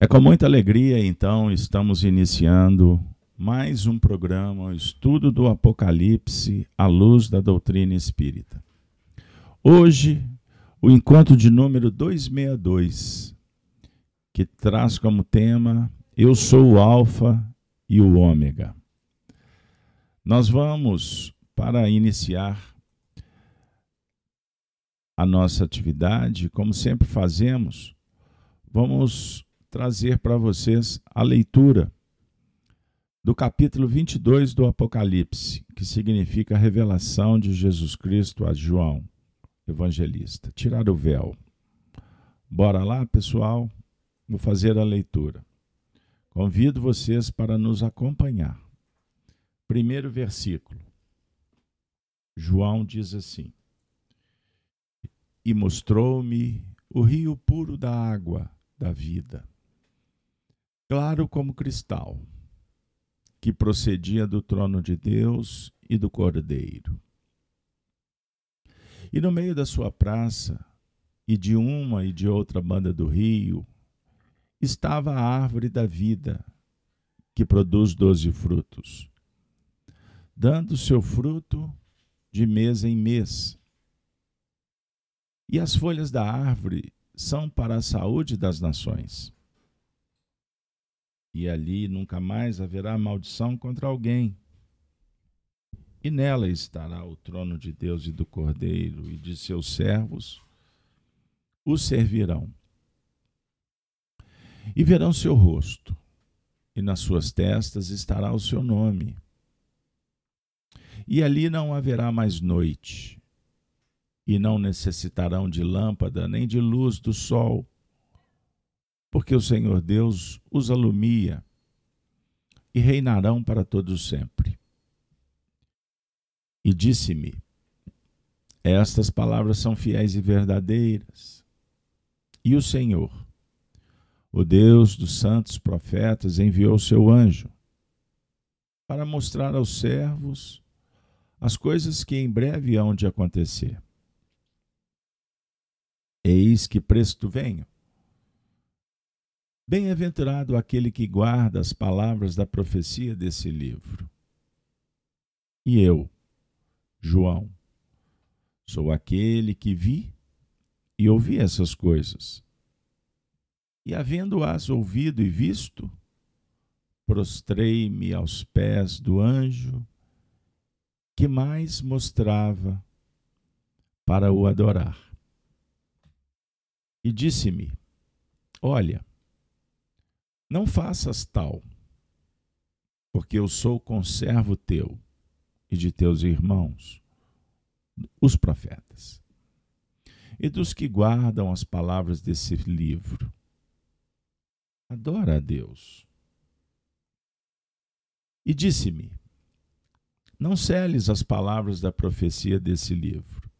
É com muita alegria, então, estamos iniciando mais um programa, estudo do Apocalipse à luz da doutrina espírita. Hoje, o encontro de número 262, que traz como tema Eu sou o Alfa e o Ômega. Nós vamos, para iniciar a nossa atividade, como sempre fazemos, vamos trazer para vocês a leitura do capítulo 22 do Apocalipse, que significa a revelação de Jesus Cristo a João, evangelista. Tirar o véu. Bora lá, pessoal? Vou fazer a leitura. Convido vocês para nos acompanhar. Primeiro versículo. João diz assim: E mostrou-me o rio puro da água da vida claro como cristal, que procedia do trono de Deus e do Cordeiro. E no meio da sua praça, e de uma e de outra banda do rio, estava a árvore da vida, que produz doze frutos, dando seu fruto de mês em mês. E as folhas da árvore são para a saúde das nações e ali nunca mais haverá maldição contra alguém. E nela estará o trono de Deus e do Cordeiro, e de seus servos o servirão. E verão seu rosto, e nas suas testas estará o seu nome. E ali não haverá mais noite, e não necessitarão de lâmpada nem de luz do sol porque o Senhor Deus os alumia e reinarão para todos sempre. E disse-me: Estas palavras são fiéis e verdadeiras. E o Senhor, o Deus dos santos profetas, enviou seu anjo para mostrar aos servos as coisas que em breve hão de acontecer. Eis que presto venho. Bem-aventurado aquele que guarda as palavras da profecia desse livro. E eu, João, sou aquele que vi e ouvi essas coisas. E havendo-as ouvido e visto, prostrei-me aos pés do anjo que mais mostrava para o adorar. E disse-me: Olha, não faças tal, porque eu sou conservo teu e de teus irmãos, os profetas, e dos que guardam as palavras desse livro. Adora a Deus. E disse-me: Não celes as palavras da profecia desse livro,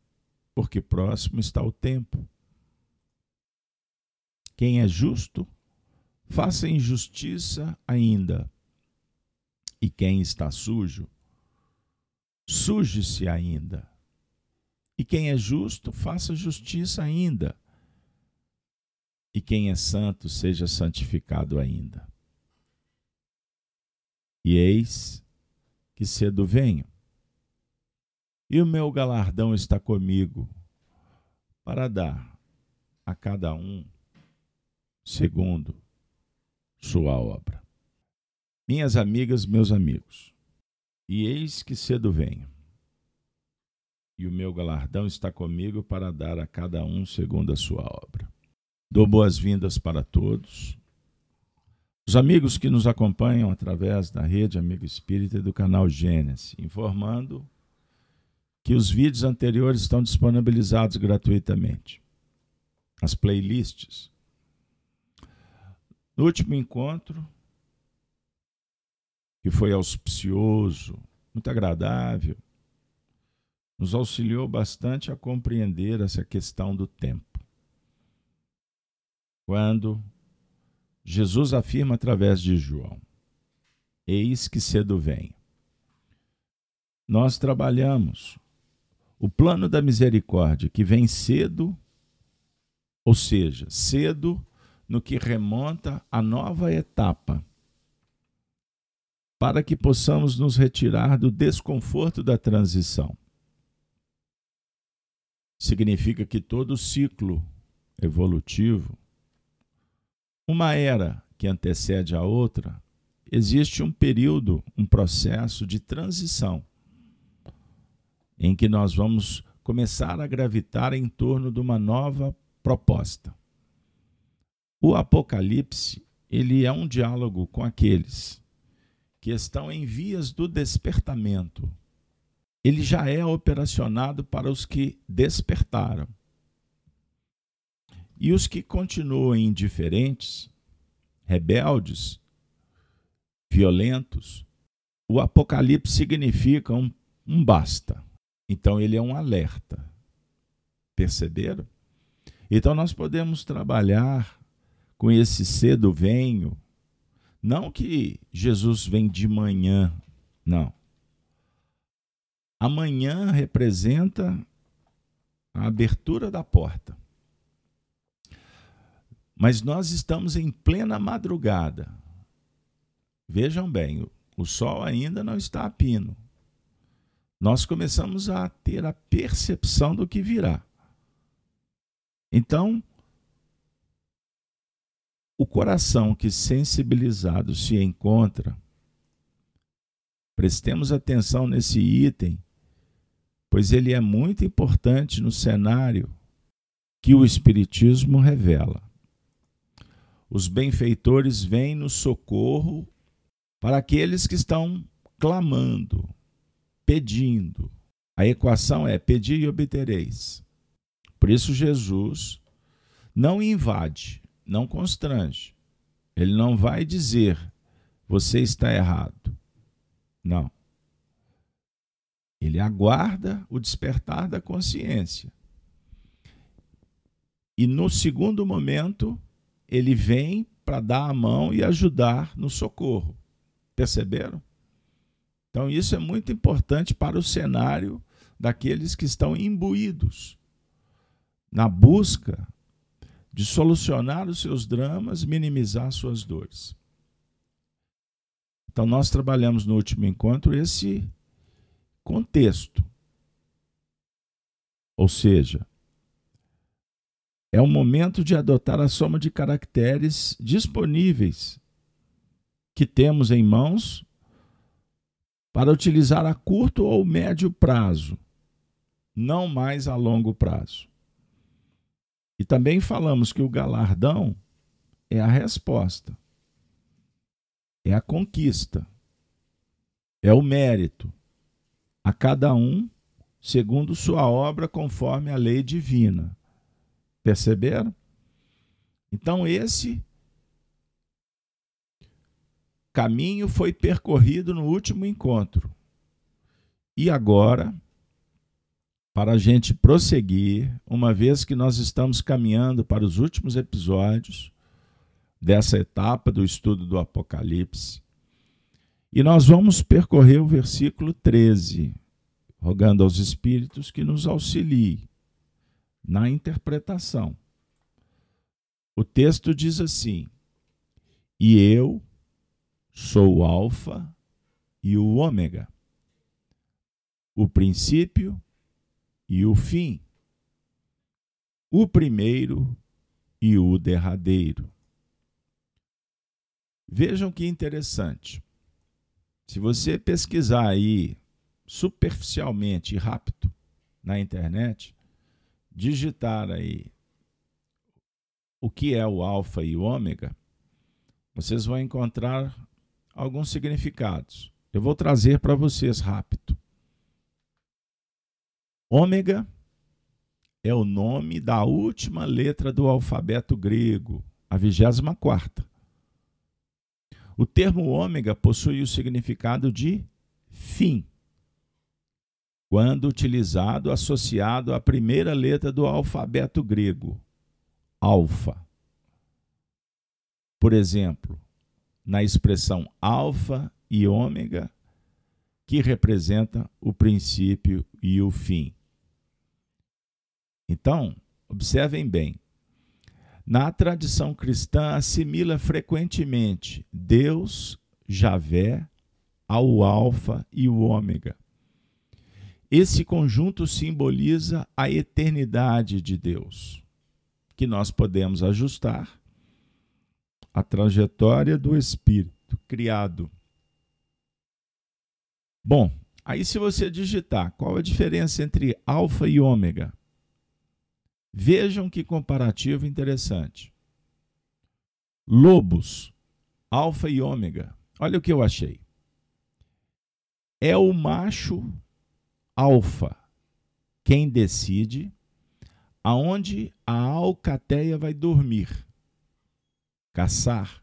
porque próximo está o tempo. Quem é justo, faça injustiça ainda. E quem está sujo, suje-se ainda. E quem é justo, faça justiça ainda. E quem é santo, seja santificado ainda. E eis que cedo venho, e o meu galardão está comigo, para dar a cada um segundo sua obra. Minhas amigas, meus amigos, e eis que cedo venho, e o meu galardão está comigo para dar a cada um segundo a sua obra. Dou boas-vindas para todos. Os amigos que nos acompanham através da rede Amigo Espírita e do canal Gênesis, informando que os vídeos anteriores estão disponibilizados gratuitamente. As playlists no último encontro, que foi auspicioso, muito agradável, nos auxiliou bastante a compreender essa questão do tempo. Quando Jesus afirma através de João: Eis que cedo vem. Nós trabalhamos o plano da misericórdia que vem cedo, ou seja, cedo no que remonta à nova etapa, para que possamos nos retirar do desconforto da transição. Significa que todo ciclo evolutivo, uma era que antecede a outra, existe um período, um processo de transição em que nós vamos começar a gravitar em torno de uma nova proposta. O Apocalipse, ele é um diálogo com aqueles que estão em vias do despertamento. Ele já é operacionado para os que despertaram. E os que continuam indiferentes, rebeldes, violentos, o Apocalipse significa um, um basta. Então ele é um alerta. Perceberam? Então nós podemos trabalhar com esse cedo venho, não que Jesus vem de manhã, não. Amanhã representa a abertura da porta. Mas nós estamos em plena madrugada. Vejam bem, o sol ainda não está a pino. Nós começamos a ter a percepção do que virá. Então, o coração que sensibilizado se encontra, prestemos atenção nesse item, pois ele é muito importante no cenário que o Espiritismo revela. Os benfeitores vêm no socorro para aqueles que estão clamando, pedindo. A equação é pedir e obtereis. Por isso, Jesus não invade, não constrange. Ele não vai dizer, você está errado. Não. Ele aguarda o despertar da consciência. E no segundo momento, ele vem para dar a mão e ajudar no socorro. Perceberam? Então, isso é muito importante para o cenário daqueles que estão imbuídos na busca de solucionar os seus dramas, minimizar suas dores. Então, nós trabalhamos no último encontro esse contexto. Ou seja, é o momento de adotar a soma de caracteres disponíveis que temos em mãos para utilizar a curto ou médio prazo, não mais a longo prazo. E também falamos que o galardão é a resposta, é a conquista, é o mérito, a cada um segundo sua obra, conforme a lei divina. Perceberam? Então, esse caminho foi percorrido no último encontro. E agora para a gente prosseguir, uma vez que nós estamos caminhando para os últimos episódios dessa etapa do estudo do Apocalipse. E nós vamos percorrer o versículo 13, rogando aos Espíritos que nos auxiliem na interpretação. O texto diz assim: E eu sou o Alfa e o Ômega, o princípio e o fim, o primeiro e o derradeiro. Vejam que interessante. Se você pesquisar aí superficialmente e rápido na internet, digitar aí o que é o alfa e o ômega, vocês vão encontrar alguns significados. Eu vou trazer para vocês rápido. Ômega é o nome da última letra do alfabeto grego, a vigésima quarta. O termo ômega possui o significado de fim, quando utilizado associado à primeira letra do alfabeto grego, alfa. Por exemplo, na expressão alfa e ômega, que representa o princípio e o fim. Então, observem bem. Na tradição cristã, assimila frequentemente Deus, Javé, ao Alfa e o Ômega. Esse conjunto simboliza a eternidade de Deus, que nós podemos ajustar a trajetória do Espírito criado. Bom, aí se você digitar qual a diferença entre alfa e ômega, vejam que comparativo interessante. Lobos, alfa e ômega. Olha o que eu achei. É o macho alfa quem decide aonde a alcateia vai dormir, caçar,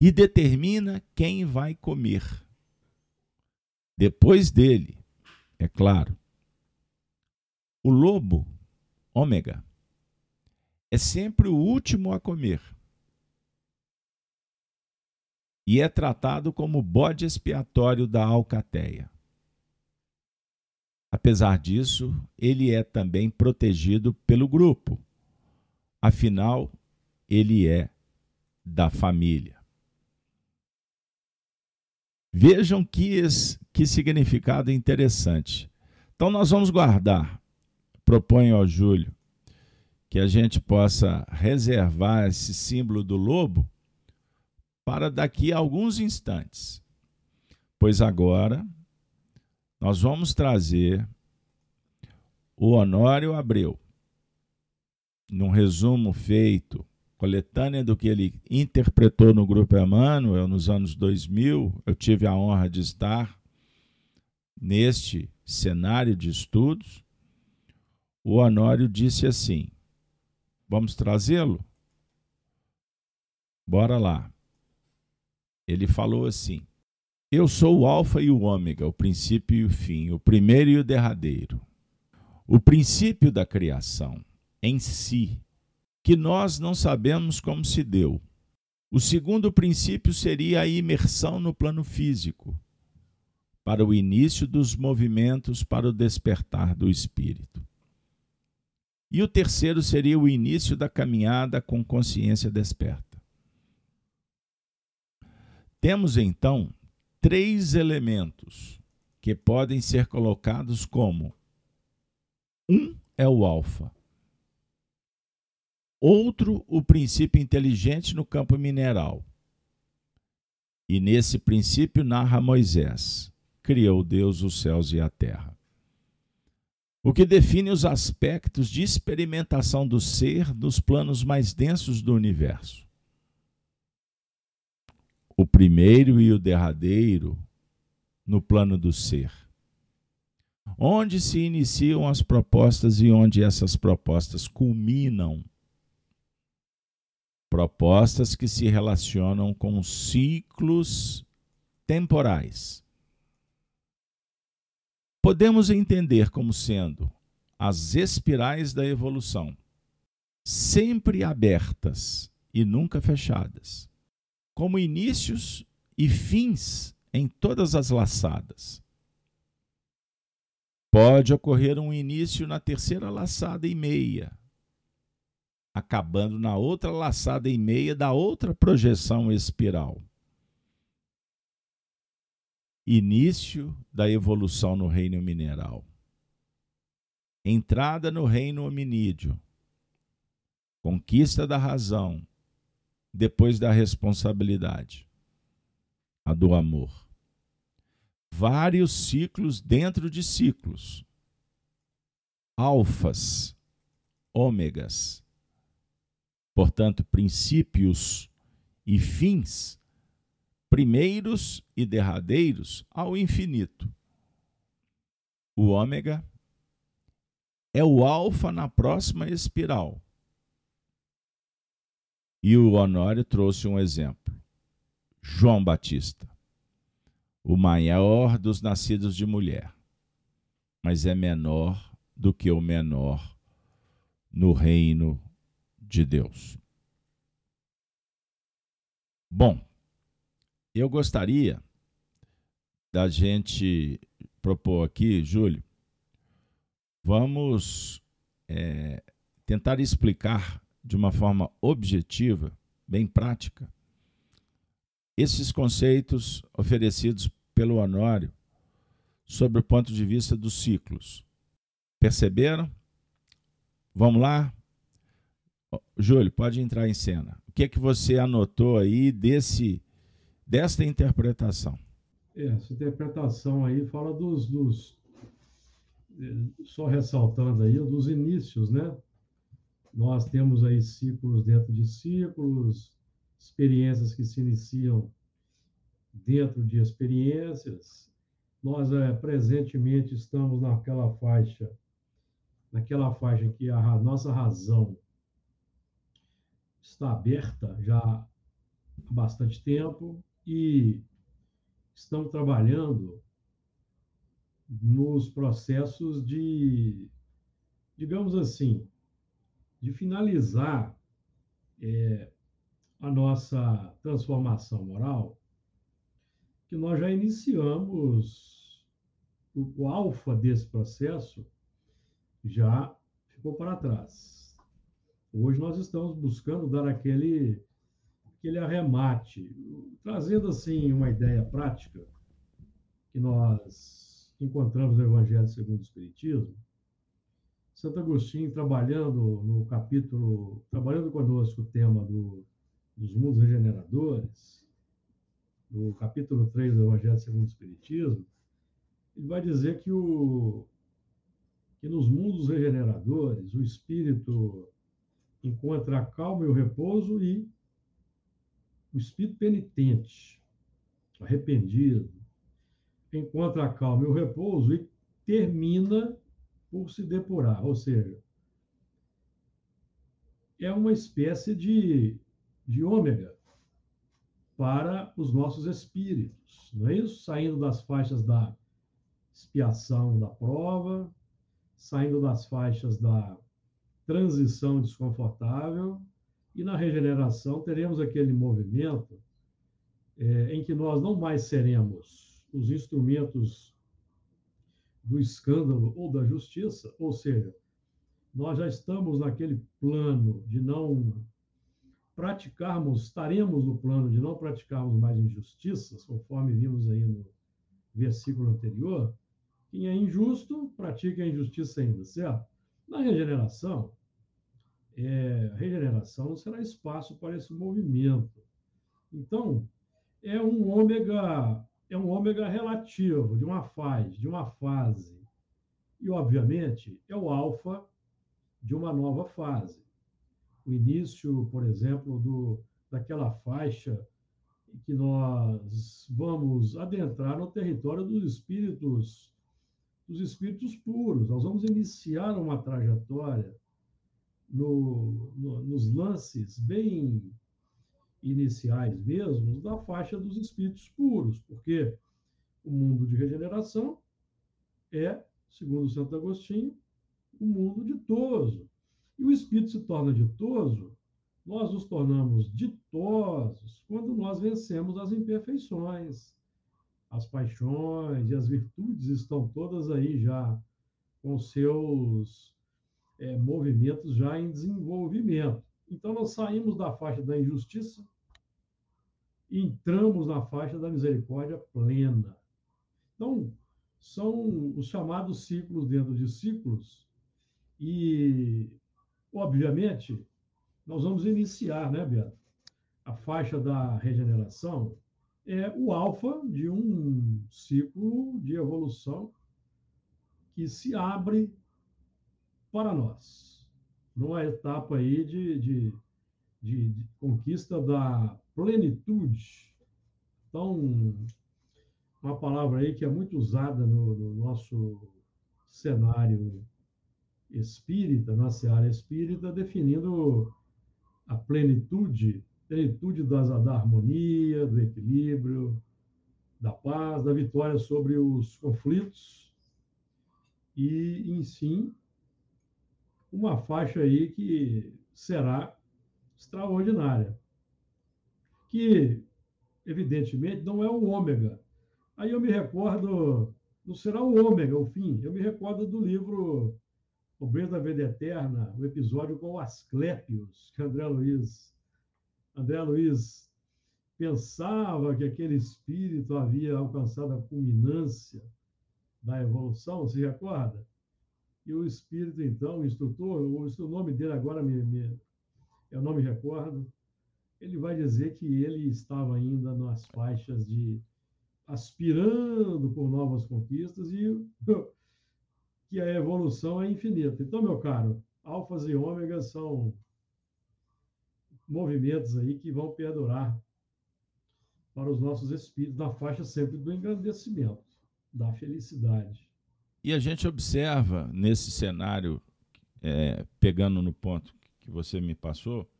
e determina quem vai comer. Depois dele, é claro. O lobo, ômega, é sempre o último a comer. E é tratado como bode expiatório da alcateia. Apesar disso, ele é também protegido pelo grupo. Afinal, ele é da família. Vejam que, que significado interessante. Então, nós vamos guardar, proponho ao Júlio, que a gente possa reservar esse símbolo do lobo para daqui a alguns instantes. Pois agora nós vamos trazer o Honório Abreu, num resumo feito, coletânea do que ele interpretou no Grupo Emmanuel nos anos 2000. Eu tive a honra de estar neste cenário de estudos. O Honório disse assim: Vamos trazê-lo? Bora lá. Ele falou assim: eu sou o Alfa e o Ômega, o princípio e o fim, o primeiro e o derradeiro. O princípio da criação em si, que nós não sabemos como se deu. O segundo princípio seria a imersão no plano físico, para o início dos movimentos para o despertar do espírito. E o terceiro seria o início da caminhada com consciência desperta. Temos então três elementos que podem ser colocados como um é o alfa, outro o princípio inteligente no campo mineral. E nesse princípio narra Moisés: criou Deus os céus e a terra. O que define os aspectos de experimentação do ser nos planos mais densos do universo o primeiro e o derradeiro no plano do ser. Onde se iniciam as propostas e onde essas propostas culminam? Propostas que se relacionam com ciclos temporais. Podemos entender como sendo as espirais da evolução, sempre abertas e nunca fechadas como inícios e fins em todas as laçadas. Pode ocorrer um início na terceira laçada e meia, acabando na outra laçada e meia da outra projeção espiral. Início da evolução no reino mineral. Entrada no reino hominídeo. Conquista da razão depois da responsabilidade, a do amor. Vários ciclos dentro de ciclos. Alfas, ômegas. Portanto, princípios e fins, primeiros e derradeiros ao infinito. O ômega é o alfa na próxima espiral e o Honório trouxe um exemplo. João Batista, o maior dos nascidos de mulher, mas é menor do que o menor no reino de Deus. Bom, eu gostaria da gente propor aqui, Júlio, vamos é, tentar explicar de uma forma objetiva, bem prática, esses conceitos oferecidos pelo Honório sobre o ponto de vista dos ciclos. Perceberam? Vamos lá? Júlio, pode entrar em cena. O que é que você anotou aí desse desta interpretação? É, essa interpretação aí fala dos, dos só ressaltando aí dos inícios, né? Nós temos aí ciclos dentro de ciclos, experiências que se iniciam dentro de experiências. Nós é, presentemente estamos naquela faixa, naquela faixa que a nossa razão está aberta já há bastante tempo e estamos trabalhando nos processos de, digamos assim, de finalizar é, a nossa transformação moral, que nós já iniciamos o, o alfa desse processo já ficou para trás. Hoje nós estamos buscando dar aquele aquele arremate, trazendo assim uma ideia prática que nós encontramos no Evangelho segundo o Espiritismo. Santo Agostinho trabalhando no capítulo, trabalhando conosco o tema do, dos mundos regeneradores, no capítulo 3 do Evangelho segundo o Espiritismo, ele vai dizer que, o, que nos mundos regeneradores o espírito encontra a calma e o repouso e o espírito penitente, arrependido, encontra a calma e o repouso e termina por se depurar, ou seja, é uma espécie de, de ômega para os nossos espíritos, não é isso? Saindo das faixas da expiação da prova, saindo das faixas da transição desconfortável e na regeneração teremos aquele movimento é, em que nós não mais seremos os instrumentos do escândalo ou da justiça, ou seja, nós já estamos naquele plano de não praticarmos, estaremos no plano de não praticarmos mais injustiças, conforme vimos aí no versículo anterior. Quem é injusto, pratica a injustiça ainda, certo? Na regeneração, é, regeneração não será espaço para esse movimento. Então, é um ômega, é um ômega relativo de uma fase, de uma fase. E, obviamente, é o alfa de uma nova fase. O início, por exemplo, do, daquela faixa que nós vamos adentrar no território dos espíritos dos espíritos puros. Nós vamos iniciar uma trajetória no, no, nos lances bem iniciais mesmo, da faixa dos espíritos puros, porque o mundo de regeneração é, segundo Santo Agostinho, o um mundo ditoso. E o espírito se torna ditoso, nós nos tornamos ditosos quando nós vencemos as imperfeições, as paixões e as virtudes estão todas aí já com seus é, movimentos já em desenvolvimento. Então, nós saímos da faixa da injustiça e entramos na faixa da misericórdia plena. Então, são os chamados ciclos dentro de ciclos, e, obviamente, nós vamos iniciar, né, Beto? A faixa da regeneração é o alfa de um ciclo de evolução que se abre para nós, numa etapa aí de, de, de, de conquista da plenitude. Então, uma palavra aí que é muito usada no, no nosso cenário espírita, na seara espírita, definindo a plenitude, plenitude das, da harmonia, do equilíbrio, da paz, da vitória sobre os conflitos e, enfim, uma faixa aí que será extraordinária. Que, evidentemente, não é o ômega. Aí eu me recordo, não será o ômega, o fim. Eu me recordo do livro o Breno da Vida Eterna, o episódio com o Asclépios, que André Luiz, André Luiz pensava que aquele espírito havia alcançado a culminância da evolução, se recorda? E o espírito, então, o instrutor, o, nome dele agora me, me, eu não me recordo, ele vai dizer que ele estava ainda nas faixas de aspirando por novas conquistas e que a evolução é infinita. Então, meu caro, alfas e ômegas são movimentos aí que vão perdurar para os nossos espíritos na faixa sempre do engrandecimento, da felicidade. E a gente observa nesse cenário, é, pegando no ponto que você me passou,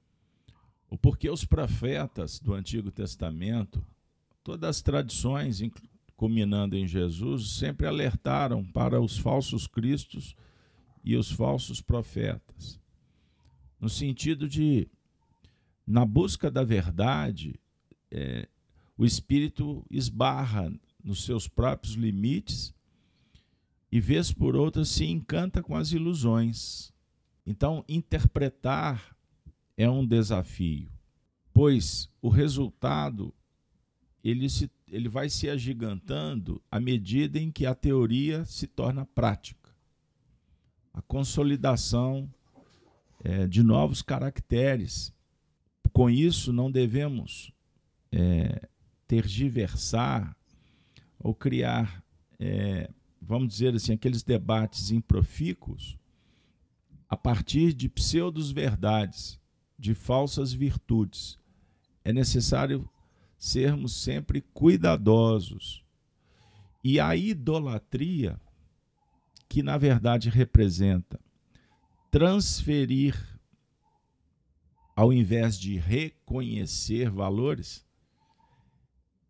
o porquê os profetas do Antigo Testamento, todas as tradições, culminando em Jesus, sempre alertaram para os falsos cristos e os falsos profetas. No sentido de, na busca da verdade, é, o espírito esbarra nos seus próprios limites e, vez por outra, se encanta com as ilusões. Então, interpretar é um desafio, pois o resultado ele, se, ele vai se agigantando à medida em que a teoria se torna prática. A consolidação é, de novos caracteres. Com isso, não devemos é, tergiversar ou criar, é, vamos dizer assim, aqueles debates improfícuos a partir de pseudos-verdades, de falsas virtudes. É necessário sermos sempre cuidadosos. E a idolatria, que na verdade representa transferir, ao invés de reconhecer valores,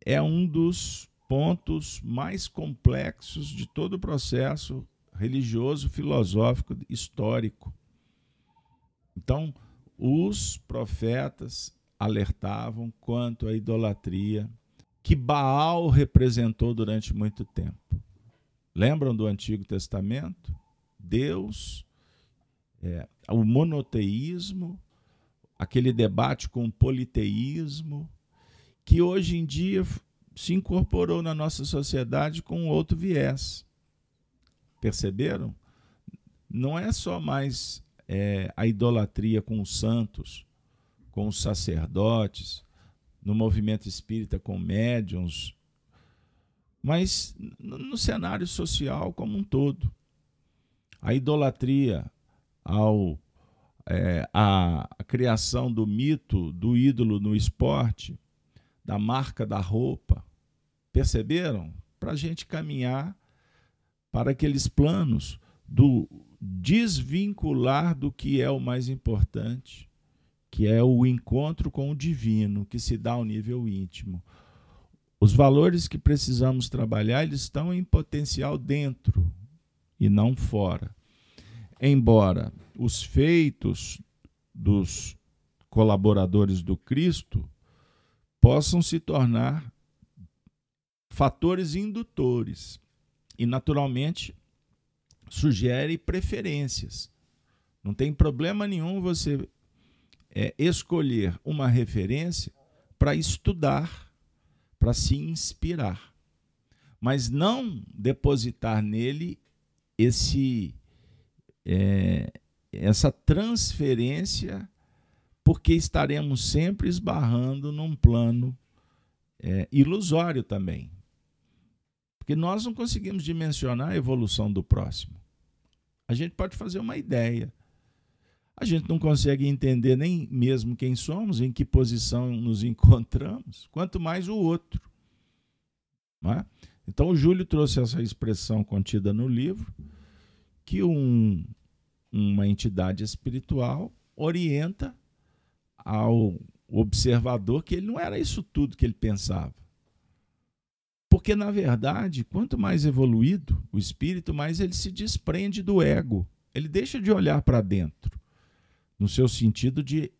é um dos pontos mais complexos de todo o processo religioso, filosófico, histórico. Então, os profetas alertavam quanto à idolatria que Baal representou durante muito tempo. Lembram do Antigo Testamento? Deus, é, o monoteísmo, aquele debate com o politeísmo, que hoje em dia se incorporou na nossa sociedade com outro viés. Perceberam? Não é só mais é, a idolatria com os santos, com os sacerdotes, no movimento espírita com médiums, mas no cenário social como um todo. A idolatria ao é, a, a criação do mito do ídolo no esporte, da marca da roupa. Perceberam? Para a gente caminhar para aqueles planos do desvincular do que é o mais importante, que é o encontro com o divino, que se dá ao nível íntimo. Os valores que precisamos trabalhar, eles estão em potencial dentro e não fora. Embora os feitos dos colaboradores do Cristo possam se tornar fatores indutores e, naturalmente, sugere preferências. Não tem problema nenhum você é, escolher uma referência para estudar, para se inspirar, mas não depositar nele esse é, essa transferência porque estaremos sempre esbarrando num plano é, ilusório também. Porque nós não conseguimos dimensionar a evolução do próximo. A gente pode fazer uma ideia. A gente não consegue entender nem mesmo quem somos, em que posição nos encontramos, quanto mais o outro. É? Então, o Júlio trouxe essa expressão contida no livro, que um, uma entidade espiritual orienta ao observador que ele não era isso tudo que ele pensava. Porque, na verdade, quanto mais evoluído o espírito, mais ele se desprende do ego. Ele deixa de olhar para dentro, no seu sentido de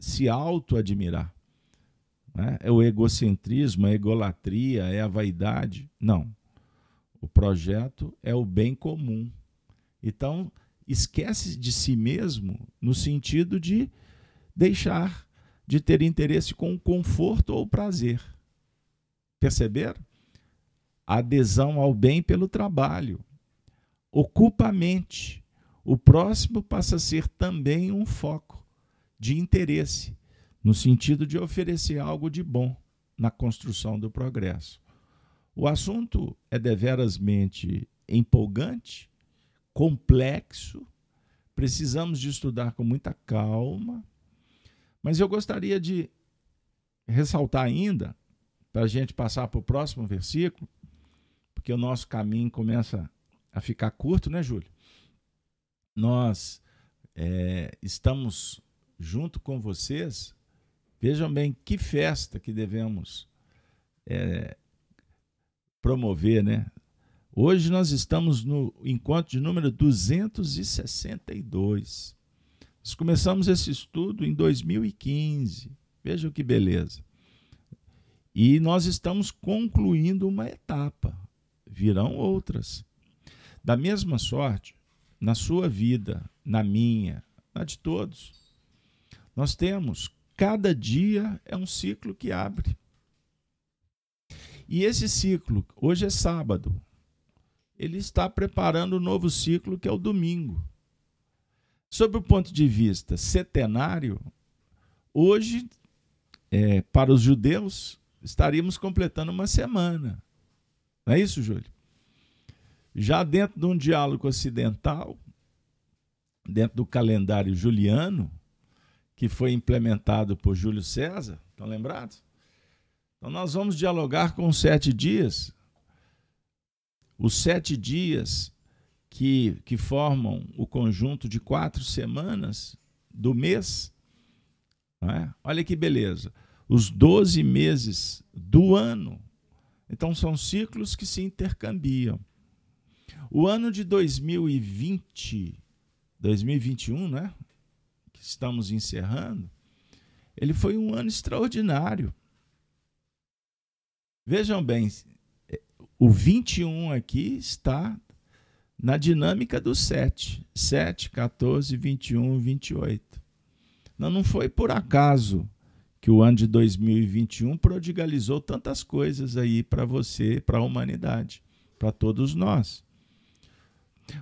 se auto-admirar. Né? É o egocentrismo, a egolatria, é a vaidade. Não. O projeto é o bem comum. Então, esquece de si mesmo no sentido de deixar de ter interesse com o conforto ou o prazer. Perceberam? Adesão ao bem pelo trabalho. Ocupa a mente. O próximo passa a ser também um foco de interesse, no sentido de oferecer algo de bom na construção do progresso. O assunto é deverasmente empolgante, complexo, precisamos de estudar com muita calma, mas eu gostaria de ressaltar ainda, para a gente passar para o próximo versículo, porque o nosso caminho começa a ficar curto, né, Júlio? Nós é, estamos junto com vocês. Vejam bem que festa que devemos é, promover, né? Hoje nós estamos no encontro de número 262. Nós começamos esse estudo em 2015. Vejam que beleza. E nós estamos concluindo uma etapa. Virão outras. Da mesma sorte, na sua vida, na minha, na de todos, nós temos cada dia é um ciclo que abre. E esse ciclo, hoje é sábado, ele está preparando um novo ciclo que é o domingo. Sob o ponto de vista setenário, hoje, é, para os judeus, estaríamos completando uma semana. Não é isso, Júlio? Já dentro de um diálogo ocidental, dentro do calendário juliano, que foi implementado por Júlio César, estão lembrados? Então, nós vamos dialogar com os sete dias. Os sete dias que, que formam o conjunto de quatro semanas do mês. É? Olha que beleza. Os doze meses do ano. Então, são ciclos que se intercambiam. O ano de 2020, 2021, né? que estamos encerrando, ele foi um ano extraordinário. Vejam bem, o 21 aqui está na dinâmica do 7. 7, 14, 21, 28. Não, não foi por acaso que o ano de 2021 prodigalizou tantas coisas aí para você, para a humanidade, para todos nós.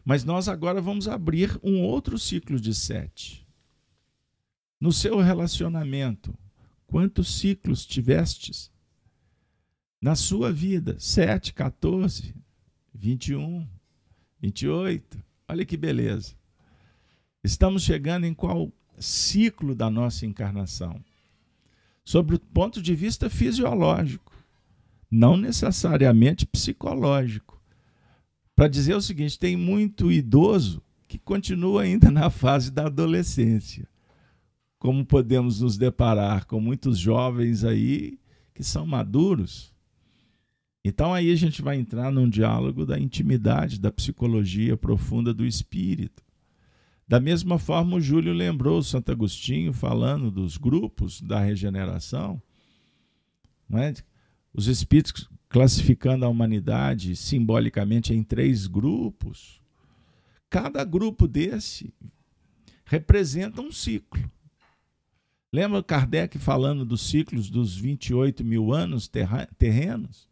Mas nós agora vamos abrir um outro ciclo de sete. No seu relacionamento, quantos ciclos tivestes? Na sua vida, 7, 14, 21, 28. Olha que beleza. Estamos chegando em qual ciclo da nossa encarnação? Sobre o ponto de vista fisiológico, não necessariamente psicológico. Para dizer o seguinte, tem muito idoso que continua ainda na fase da adolescência. Como podemos nos deparar com muitos jovens aí que são maduros, então aí a gente vai entrar num diálogo da intimidade, da psicologia profunda do espírito. Da mesma forma, o Júlio lembrou Santo Agostinho falando dos grupos da regeneração, é? os espíritos classificando a humanidade simbolicamente em três grupos. Cada grupo desse representa um ciclo. Lembra Kardec falando dos ciclos dos 28 mil anos terrenos?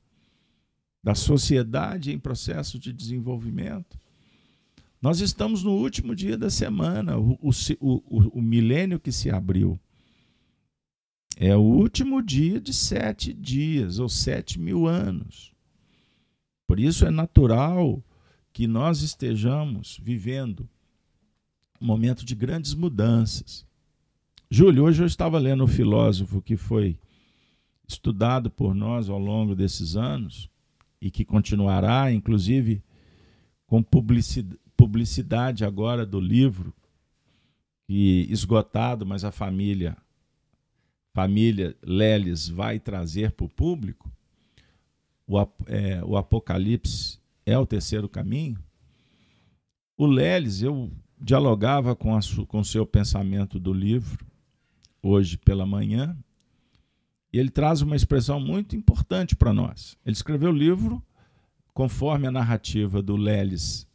da sociedade em processo de desenvolvimento. Nós estamos no último dia da semana, o, o, o, o milênio que se abriu. É o último dia de sete dias, ou sete mil anos. Por isso é natural que nós estejamos vivendo um momento de grandes mudanças. Júlio, hoje eu estava lendo um filósofo que foi estudado por nós ao longo desses anos, e que continuará, inclusive, com publicidade agora do livro, que esgotado, mas a família, família Leles vai trazer para o público, o, é, o Apocalipse é o terceiro caminho. O Leles, eu dialogava com, o seu pensamento do livro hoje pela manhã, e ele traz uma expressão muito importante para nós. Ele escreveu o livro conforme a narrativa do Leles,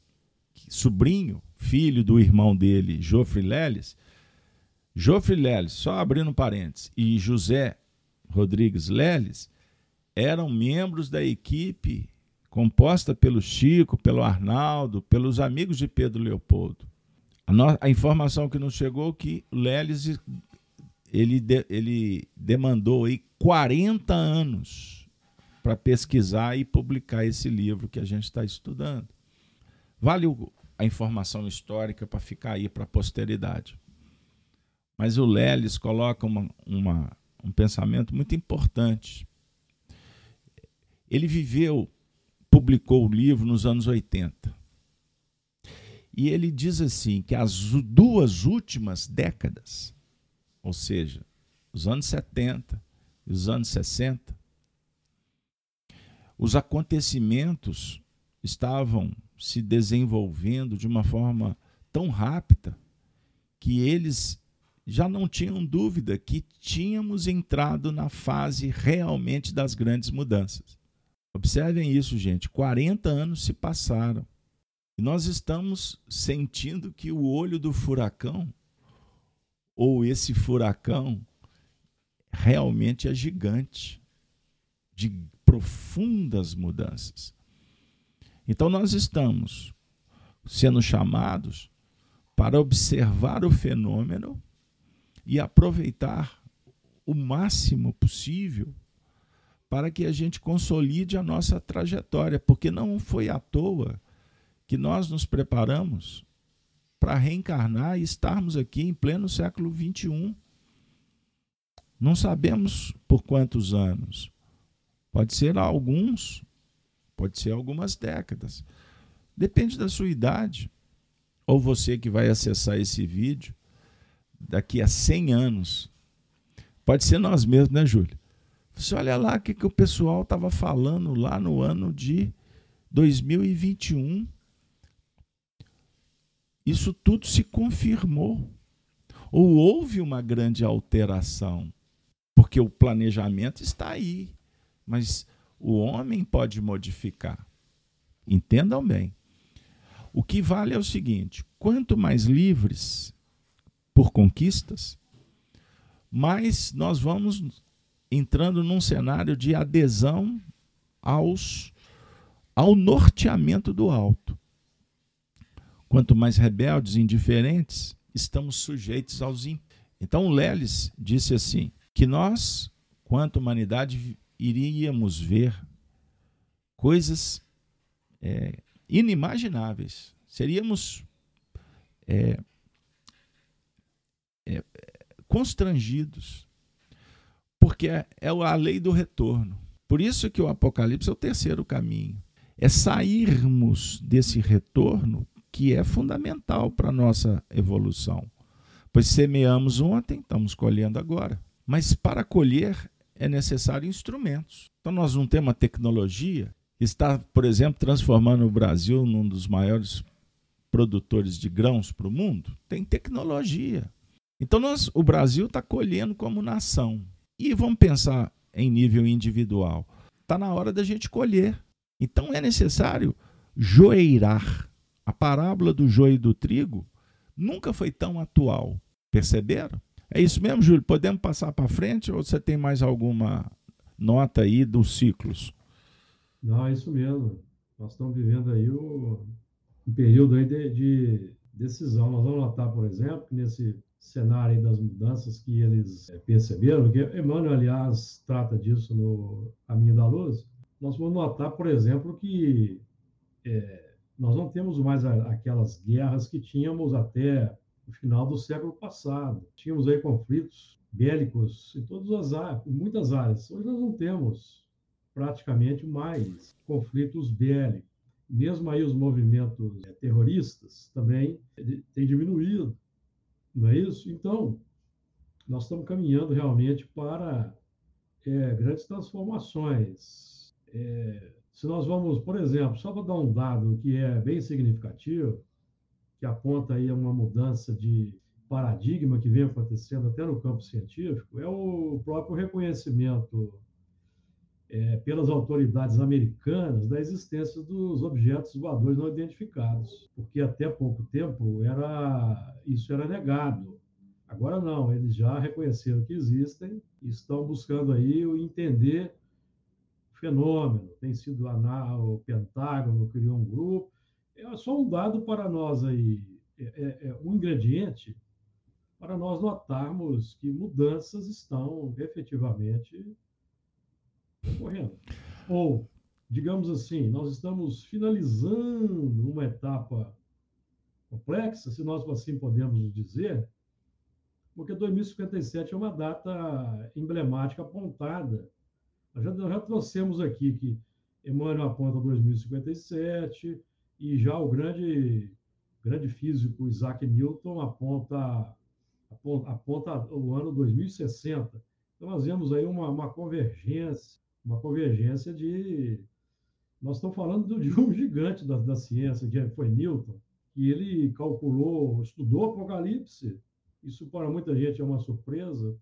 sobrinho, filho do irmão dele, Jofre Leles, Jofre Leles, só abrindo parênteses, e José Rodrigues Leles eram membros da equipe composta pelo Chico, pelo Arnaldo, pelos amigos de Pedro Leopoldo. A, no, a informação que nos chegou é que Leles ele, de, ele demandou aí 40 anos para pesquisar e publicar esse livro que a gente está estudando. Vale o, a informação histórica para ficar aí para a posteridade. Mas o Leles coloca uma, uma, um pensamento muito importante. Ele viveu, publicou o livro nos anos 80. E ele diz assim que as duas últimas décadas, ou seja, os anos 70 e os anos 60, os acontecimentos estavam se desenvolvendo de uma forma tão rápida que eles já não tinham dúvida que tínhamos entrado na fase realmente das grandes mudanças. Observem isso, gente. 40 anos se passaram. E nós estamos sentindo que o olho do furacão, ou esse furacão, realmente é gigante, de profundas mudanças. Então, nós estamos sendo chamados para observar o fenômeno e aproveitar o máximo possível para que a gente consolide a nossa trajetória, porque não foi à toa que nós nos preparamos para reencarnar e estarmos aqui em pleno século XXI. Não sabemos por quantos anos. Pode ser alguns, pode ser algumas décadas. Depende da sua idade. Ou você que vai acessar esse vídeo daqui a 100 anos. Pode ser nós mesmos, né, Júlio? Você olha lá o que, que o pessoal estava falando lá no ano de 2021. Isso tudo se confirmou. Ou houve uma grande alteração, porque o planejamento está aí, mas o homem pode modificar. Entendam bem. O que vale é o seguinte: quanto mais livres por conquistas, mais nós vamos entrando num cenário de adesão aos, ao norteamento do alto. Quanto mais rebeldes indiferentes, estamos sujeitos aos. Então, Leles disse assim: que nós, quanto humanidade, iríamos ver coisas é, inimagináveis. Seríamos é, é, constrangidos porque é, é a lei do retorno. Por isso que o Apocalipse é o terceiro caminho. É sairmos desse retorno que é fundamental para a nossa evolução. Pois semeamos ontem, estamos colhendo agora. Mas para colher é necessário instrumentos. Então nós não temos uma tecnologia está, por exemplo, transformando o Brasil num dos maiores produtores de grãos para o mundo. Tem tecnologia. Então nós, o Brasil está colhendo como nação. E vamos pensar em nível individual. Está na hora da gente colher. Então é necessário joeirar. A parábola do joio e do trigo nunca foi tão atual. Perceberam? É isso mesmo, Júlio? Podemos passar para frente ou você tem mais alguma nota aí dos ciclos? Não, é isso mesmo. Nós estamos vivendo aí o, um período aí de, de decisão. Nós vamos notar, por exemplo, que nesse cenário das mudanças que eles é, perceberam, que Emmanuel, aliás, trata disso no Caminho da Luz, nós vamos notar, por exemplo, que é, nós não temos mais aquelas guerras que tínhamos até o final do século passado. Tínhamos aí conflitos bélicos em todas as áreas, em muitas áreas. Hoje nós não temos praticamente mais conflitos bélicos. Mesmo aí os movimentos é, terroristas também têm diminuído. Não é isso? Então, nós estamos caminhando realmente para é, grandes transformações. É, se nós vamos, por exemplo, só para dar um dado que é bem significativo, que aponta aí uma mudança de paradigma que vem acontecendo até no campo científico, é o próprio reconhecimento é, pelas autoridades americanas da existência dos objetos voadores não identificados, porque até pouco tempo era isso era negado. Agora não, eles já reconheceram que existem e estão buscando aí entender o fenômeno. Tem sido o Pentágono criou um grupo. É só um dado para nós aí, é, é, é um ingrediente para nós notarmos que mudanças estão efetivamente ocorrendo. Ou, digamos assim, nós estamos finalizando uma etapa complexa, se nós assim podemos dizer, porque 2057 é uma data emblemática apontada. Nós já, já trouxemos aqui que Emmanuel aponta 2057 e já o grande, grande físico Isaac Newton aponta, aponta, o ano 2060. Então, nós vemos aí uma, uma convergência, uma convergência de... Nós estamos falando de um gigante da, da ciência, que foi Newton, que ele calculou, estudou Apocalipse, isso para muita gente é uma surpresa.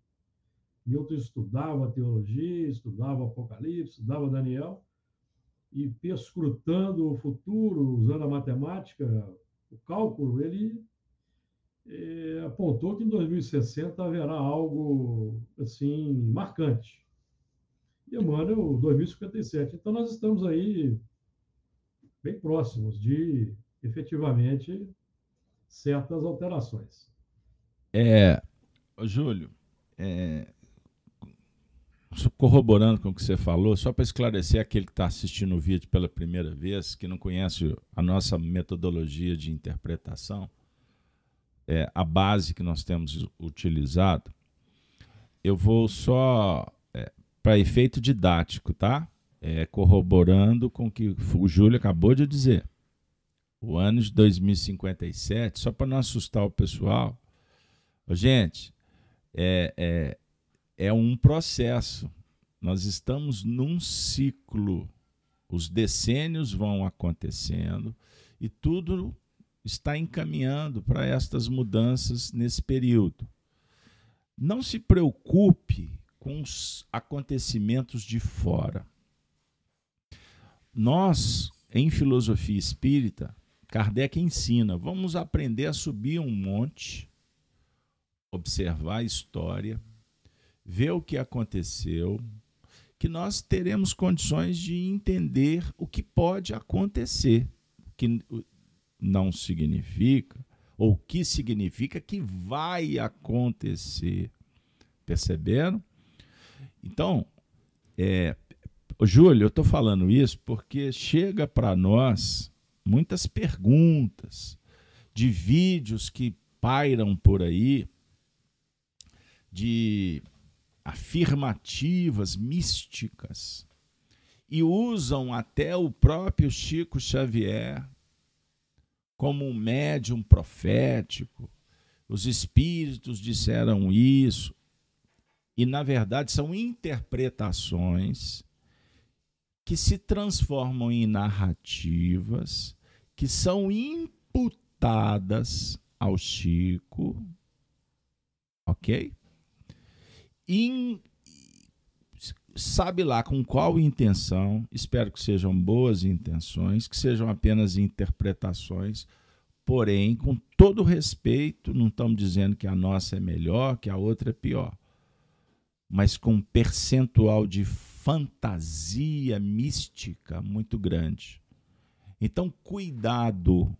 Newton estudava teologia, estudava Apocalipse, estudava Daniel, e perscrutando o futuro, usando a matemática, o cálculo, ele é, apontou que em 2060 haverá algo assim marcante. E Emmanuel, 2057. Então, nós estamos aí bem próximos de, efetivamente, certas alterações. É, Júlio, é, corroborando com o que você falou, só para esclarecer aquele que está assistindo o vídeo pela primeira vez, que não conhece a nossa metodologia de interpretação, é, a base que nós temos utilizado, eu vou só é, para efeito didático, tá? É, corroborando com o que o Júlio acabou de dizer. O ano de 2057, só para não assustar o pessoal, Gente, é, é, é um processo. Nós estamos num ciclo. Os decênios vão acontecendo e tudo está encaminhando para estas mudanças nesse período. Não se preocupe com os acontecimentos de fora. Nós, em filosofia espírita, Kardec ensina: vamos aprender a subir um monte observar a história, ver o que aconteceu, que nós teremos condições de entender o que pode acontecer, que não significa, ou que significa que vai acontecer. Perceberam? Então, é, Júlio, eu estou falando isso porque chega para nós muitas perguntas de vídeos que pairam por aí de afirmativas místicas e usam até o próprio Chico Xavier como um médium profético. Os espíritos disseram isso. E, na verdade, são interpretações que se transformam em narrativas que são imputadas ao Chico, ok? Sabe lá com qual intenção, espero que sejam boas intenções, que sejam apenas interpretações, porém, com todo respeito, não estamos dizendo que a nossa é melhor, que a outra é pior, mas com um percentual de fantasia mística muito grande. Então, cuidado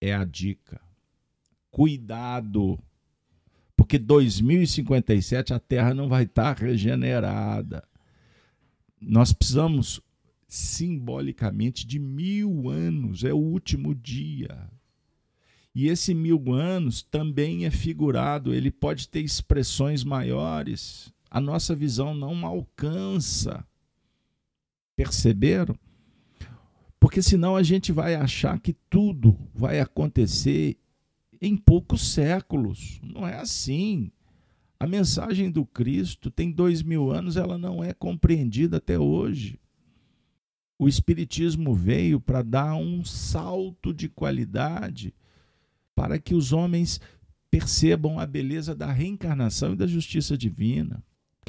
é a dica. Cuidado porque 2057 a Terra não vai estar regenerada. Nós precisamos simbolicamente de mil anos, é o último dia. E esse mil anos também é figurado, ele pode ter expressões maiores. A nossa visão não alcança. Perceberam? Porque senão a gente vai achar que tudo vai acontecer em poucos séculos. Não é assim. A mensagem do Cristo tem dois mil anos, ela não é compreendida até hoje. O Espiritismo veio para dar um salto de qualidade para que os homens percebam a beleza da reencarnação e da justiça divina.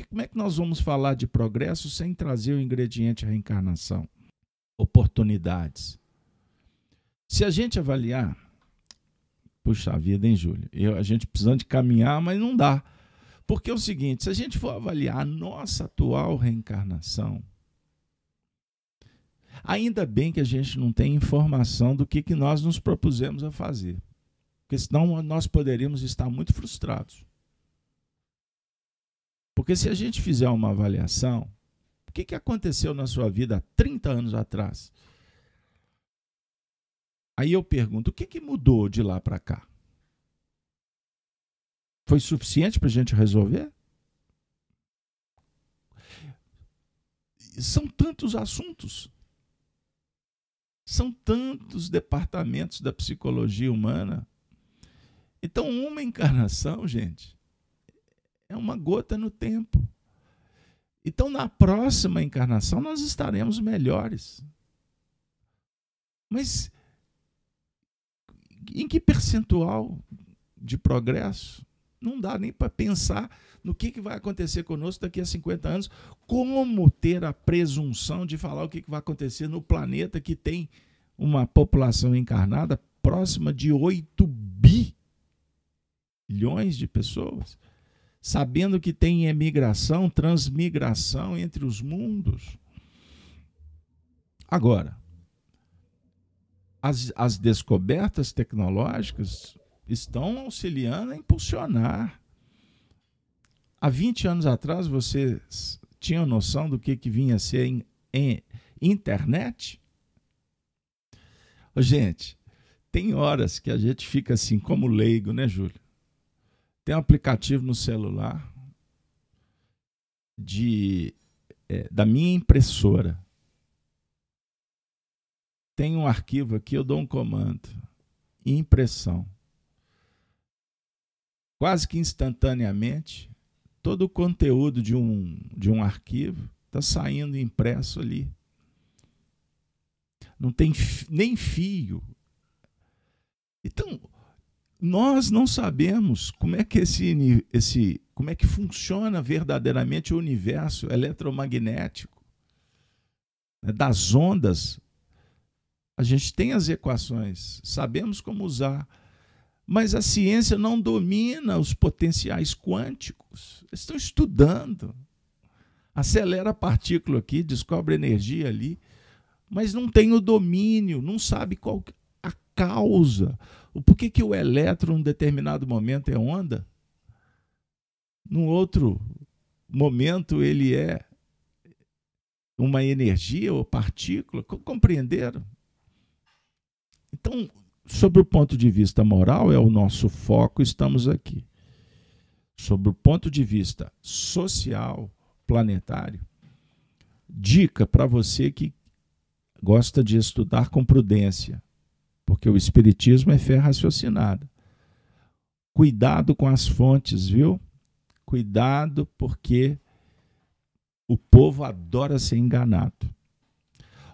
como é que nós vamos falar de progresso sem trazer o ingrediente reencarnação? Oportunidades. Se a gente avaliar, puxa vida, hein, Júlio? Eu, a gente precisando de caminhar, mas não dá. Porque é o seguinte: se a gente for avaliar a nossa atual reencarnação, ainda bem que a gente não tem informação do que, que nós nos propusemos a fazer. Porque senão nós poderíamos estar muito frustrados. Porque se a gente fizer uma avaliação, o que, que aconteceu na sua vida há 30 anos atrás? Aí eu pergunto, o que, que mudou de lá para cá? Foi suficiente para a gente resolver? São tantos assuntos, são tantos departamentos da psicologia humana. Então, uma encarnação, gente, é uma gota no tempo. Então, na próxima encarnação, nós estaremos melhores. Mas em que percentual de progresso? Não dá nem para pensar no que, que vai acontecer conosco daqui a 50 anos. Como ter a presunção de falar o que, que vai acontecer no planeta que tem uma população encarnada próxima de 8 bilhões de pessoas? sabendo que tem emigração, transmigração entre os mundos. Agora, as, as descobertas tecnológicas estão auxiliando a impulsionar. Há 20 anos atrás, vocês tinham noção do que, que vinha a ser em, em internet? Gente, tem horas que a gente fica assim como leigo, né, Júlio? Tem um aplicativo no celular de é, da minha impressora. Tem um arquivo aqui, eu dou um comando. Impressão. Quase que instantaneamente, todo o conteúdo de um, de um arquivo está saindo impresso ali. Não tem nem fio. Então, nós não sabemos como é que esse, esse como é que funciona verdadeiramente o universo eletromagnético né, das ondas. A gente tem as equações, sabemos como usar, mas a ciência não domina os potenciais quânticos. Eles estão estudando. Acelera a partícula aqui, descobre energia ali, mas não tem o domínio, não sabe qual a causa. O porquê que o elétron, em determinado momento, é onda? Num outro momento, ele é uma energia ou partícula. Compreenderam? Então, sobre o ponto de vista moral, é o nosso foco, estamos aqui. Sobre o ponto de vista social, planetário, dica para você que gosta de estudar com prudência porque o Espiritismo é fé raciocinada. Cuidado com as fontes, viu? Cuidado, porque o povo adora ser enganado.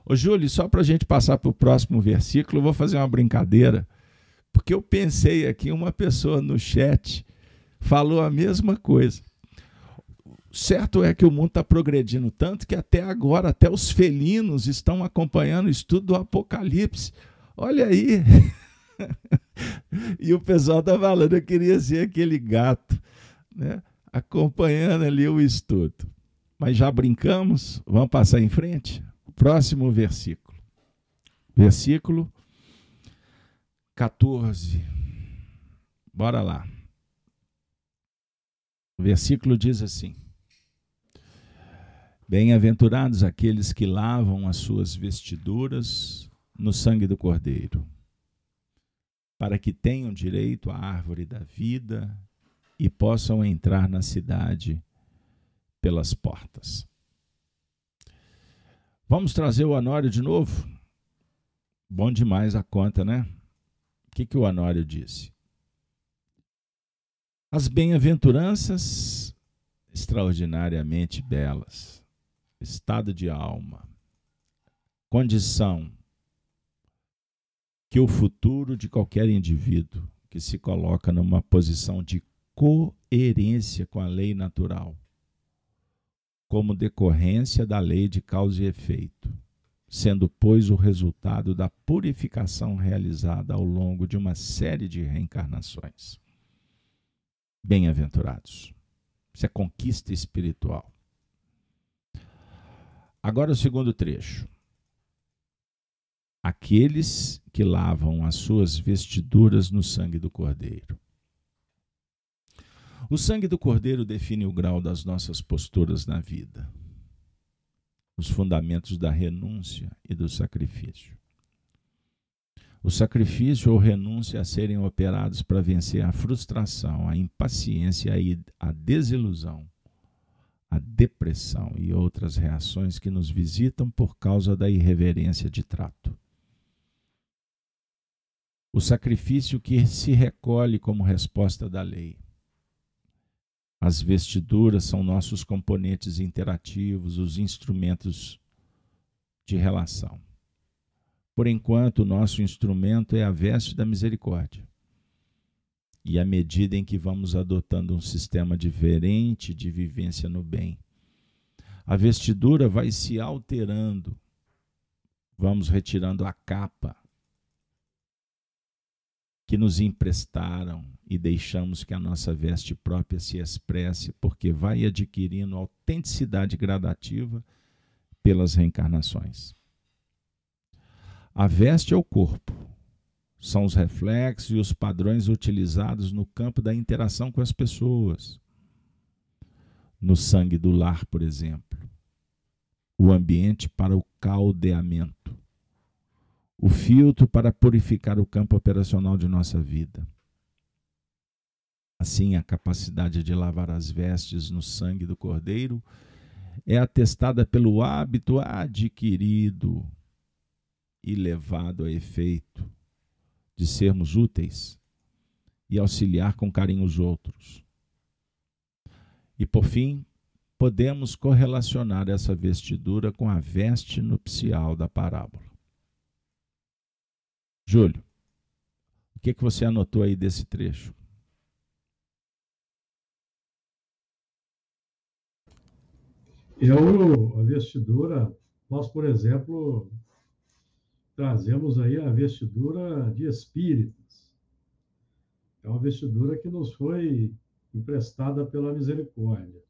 Ô, Júlio, só para a gente passar para o próximo versículo, eu vou fazer uma brincadeira, porque eu pensei aqui, uma pessoa no chat falou a mesma coisa. Certo é que o mundo está progredindo tanto que até agora, até os felinos estão acompanhando o estudo do Apocalipse. Olha aí. e o pessoal está falando, eu queria ser aquele gato, né? acompanhando ali o estudo. Mas já brincamos, vamos passar em frente? Próximo versículo. Versículo 14. Bora lá. O versículo diz assim: Bem-aventurados aqueles que lavam as suas vestiduras no sangue do Cordeiro, para que tenham direito à árvore da vida e possam entrar na cidade pelas portas. Vamos trazer o Honório de novo? Bom demais a conta, né? O que, que o Honório disse? As bem-aventuranças extraordinariamente belas, estado de alma, condição que o futuro de qualquer indivíduo que se coloca numa posição de coerência com a lei natural como decorrência da lei de causa e efeito, sendo, pois, o resultado da purificação realizada ao longo de uma série de reencarnações. Bem-aventurados. Isso é conquista espiritual. Agora o segundo trecho. Aqueles que lavam as suas vestiduras no sangue do Cordeiro. O sangue do Cordeiro define o grau das nossas posturas na vida, os fundamentos da renúncia e do sacrifício. O sacrifício ou renúncia a serem operados para vencer a frustração, a impaciência e a desilusão a depressão e outras reações que nos visitam por causa da irreverência de trato. O sacrifício que se recolhe como resposta da lei. As vestiduras são nossos componentes interativos, os instrumentos de relação. Por enquanto, o nosso instrumento é a veste da misericórdia. E à medida em que vamos adotando um sistema diferente de vivência no bem, a vestidura vai se alterando. Vamos retirando a capa que nos emprestaram e deixamos que a nossa veste própria se expresse, porque vai adquirindo autenticidade gradativa pelas reencarnações. A veste é o corpo, são os reflexos e os padrões utilizados no campo da interação com as pessoas. No sangue do lar, por exemplo. O ambiente para o caldeamento. O filtro para purificar o campo operacional de nossa vida. Assim, a capacidade de lavar as vestes no sangue do Cordeiro é atestada pelo hábito adquirido e levado a efeito de sermos úteis e auxiliar com carinho os outros. E por fim, podemos correlacionar essa vestidura com a veste nupcial da parábola. Júlio, o que, que você anotou aí desse trecho? Eu, a vestidura, nós, por exemplo, trazemos aí a vestidura de espíritas. É uma vestidura que nos foi emprestada pela misericórdia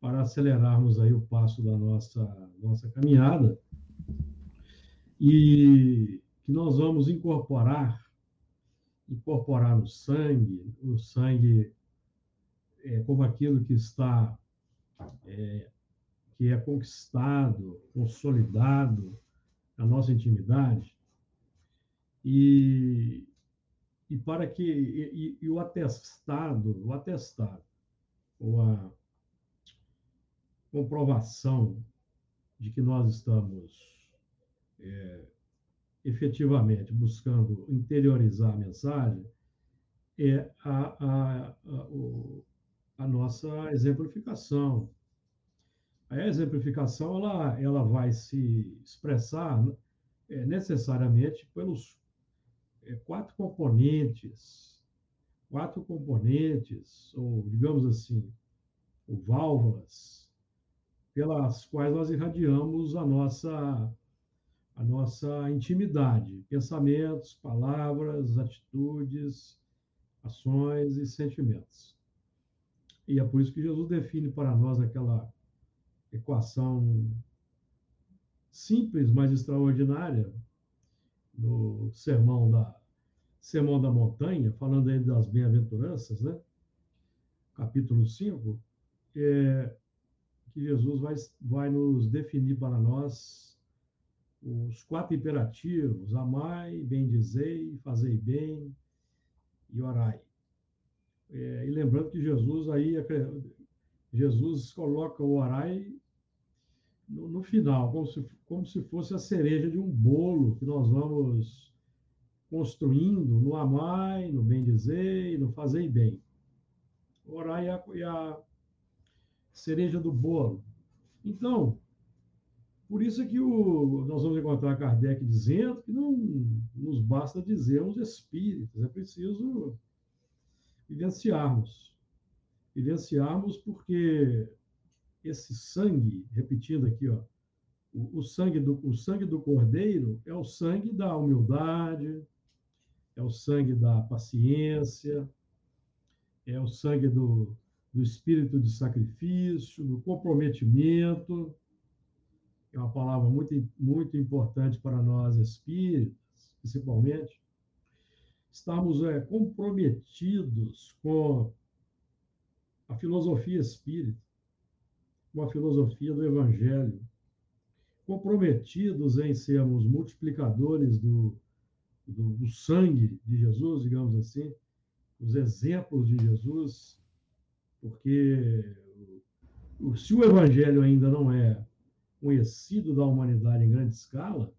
para acelerarmos aí o passo da nossa nossa caminhada e que nós vamos incorporar incorporar o sangue, o sangue é como aquilo que está é, que é conquistado, consolidado a nossa intimidade. E, e para que e, e o atestado, o atestado ou a comprovação de que nós estamos é, efetivamente buscando interiorizar a mensagem é a, a, a, a nossa exemplificação, a exemplificação ela, ela vai se expressar é, necessariamente pelos é, quatro componentes, quatro componentes, ou digamos assim, ou válvulas, pelas quais nós irradiamos a nossa a nossa intimidade, pensamentos, palavras, atitudes, ações e sentimentos. E é por isso que Jesus define para nós aquela equação simples, mas extraordinária, no sermão da Sermão da Montanha, falando aí das bem-aventuranças, né? capítulo 5, é que Jesus vai, vai nos definir para nós os quatro imperativos: amai, bendizei, fazei bem e orai. É, e lembrando que Jesus aí Jesus coloca o orai no, no, final, como se, como se fosse a cereja de um bolo que nós vamos construindo no amai, no bem dizer e no fazer bem. Orar é a, é a cereja do bolo. Então, por isso é que o, nós vamos encontrar Kardec dizendo que não nos basta dizermos espíritos, é preciso vivenciarmos. Vivenciarmos porque esse sangue, repetindo aqui, ó, o, o, sangue do, o sangue do cordeiro é o sangue da humildade, é o sangue da paciência, é o sangue do, do espírito de sacrifício, do comprometimento. É uma palavra muito, muito importante para nós espíritas, principalmente. Estamos é, comprometidos com a filosofia espírita, com a filosofia do Evangelho, comprometidos em sermos multiplicadores do, do, do sangue de Jesus, digamos assim, os exemplos de Jesus, porque se o Evangelho ainda não é conhecido da humanidade em grande escala,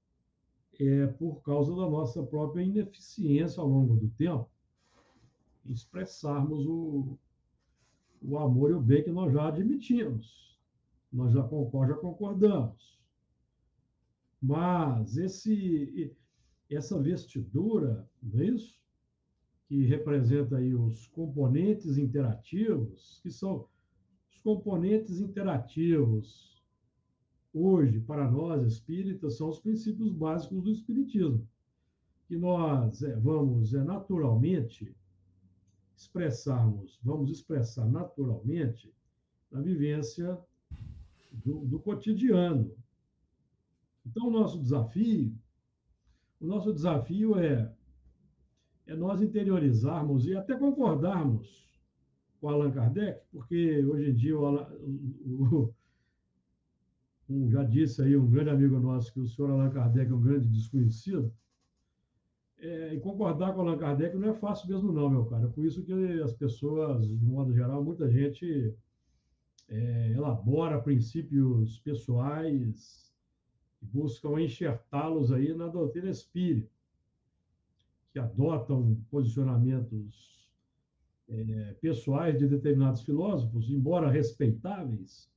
é por causa da nossa própria ineficiência ao longo do tempo em expressarmos o, o amor e o bem que nós já admitimos, nós já, já concordamos. Mas esse, essa vestidura, não é isso? Que representa aí os componentes interativos, que são os componentes interativos hoje, para nós espíritas, são os princípios básicos do espiritismo, que nós é, vamos é, naturalmente expressarmos, vamos expressar naturalmente na vivência do, do cotidiano, então, o nosso desafio, o nosso desafio é, é nós interiorizarmos e até concordarmos com Allan Kardec, porque hoje em dia, o, o, um, já disse aí um grande amigo nosso que o senhor Allan Kardec é um grande desconhecido, é, e concordar com Allan Kardec não é fácil mesmo não, meu cara. Por isso que as pessoas, de modo geral, muita gente é, elabora princípios pessoais buscam enxertá-los aí na doutrina espírita, que adotam posicionamentos é, pessoais de determinados filósofos, embora respeitáveis,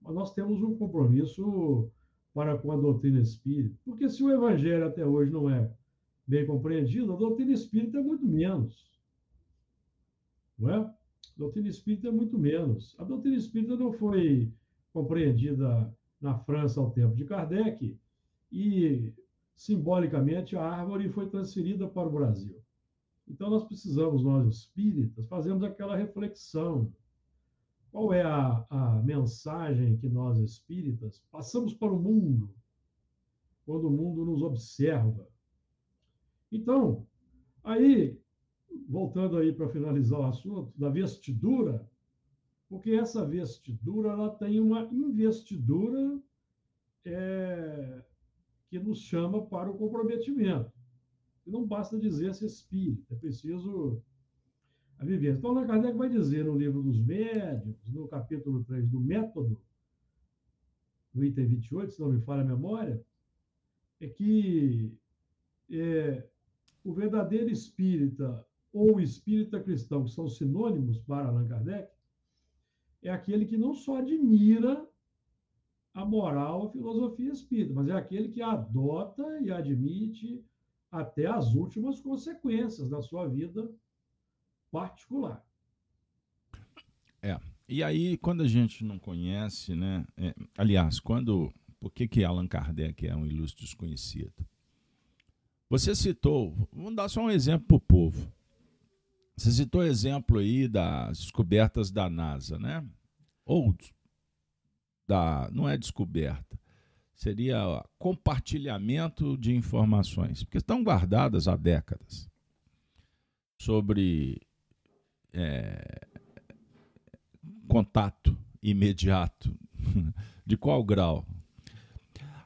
mas nós temos um compromisso para com a doutrina espírita, porque se o evangelho até hoje não é bem compreendido, a doutrina espírita é muito menos. Não é? Doutrina espírita é muito menos. A doutrina espírita não foi compreendida na França ao tempo de Kardec, e simbolicamente a árvore foi transferida para o Brasil. Então nós precisamos, nós espíritas, fazermos aquela reflexão. Qual é a, a mensagem que nós espíritas passamos para o mundo quando o mundo nos observa? Então, aí, voltando aí para finalizar o assunto, da vestidura, porque essa vestidura ela tem uma investidura é, que nos chama para o comprometimento. E não basta dizer se espírito, é preciso a vivência. Então, Allan Kardec vai dizer no livro dos médios, no capítulo 3 do método, no item 28, se não me falha a memória, é que é, o verdadeiro espírita ou espírita cristão, que são sinônimos para Allan Kardec, é aquele que não só admira a moral, a filosofia espírita, mas é aquele que adota e admite até as últimas consequências da sua vida particular. É. E aí, quando a gente não conhece, né? É, aliás, quando. Por que, que Allan Kardec é um ilustre desconhecido? Você citou, vamos dar só um exemplo para o povo. Você citou o exemplo aí das descobertas da NASA, né? Ou da, não é descoberta, seria compartilhamento de informações, porque estão guardadas há décadas sobre é, contato imediato. De qual grau?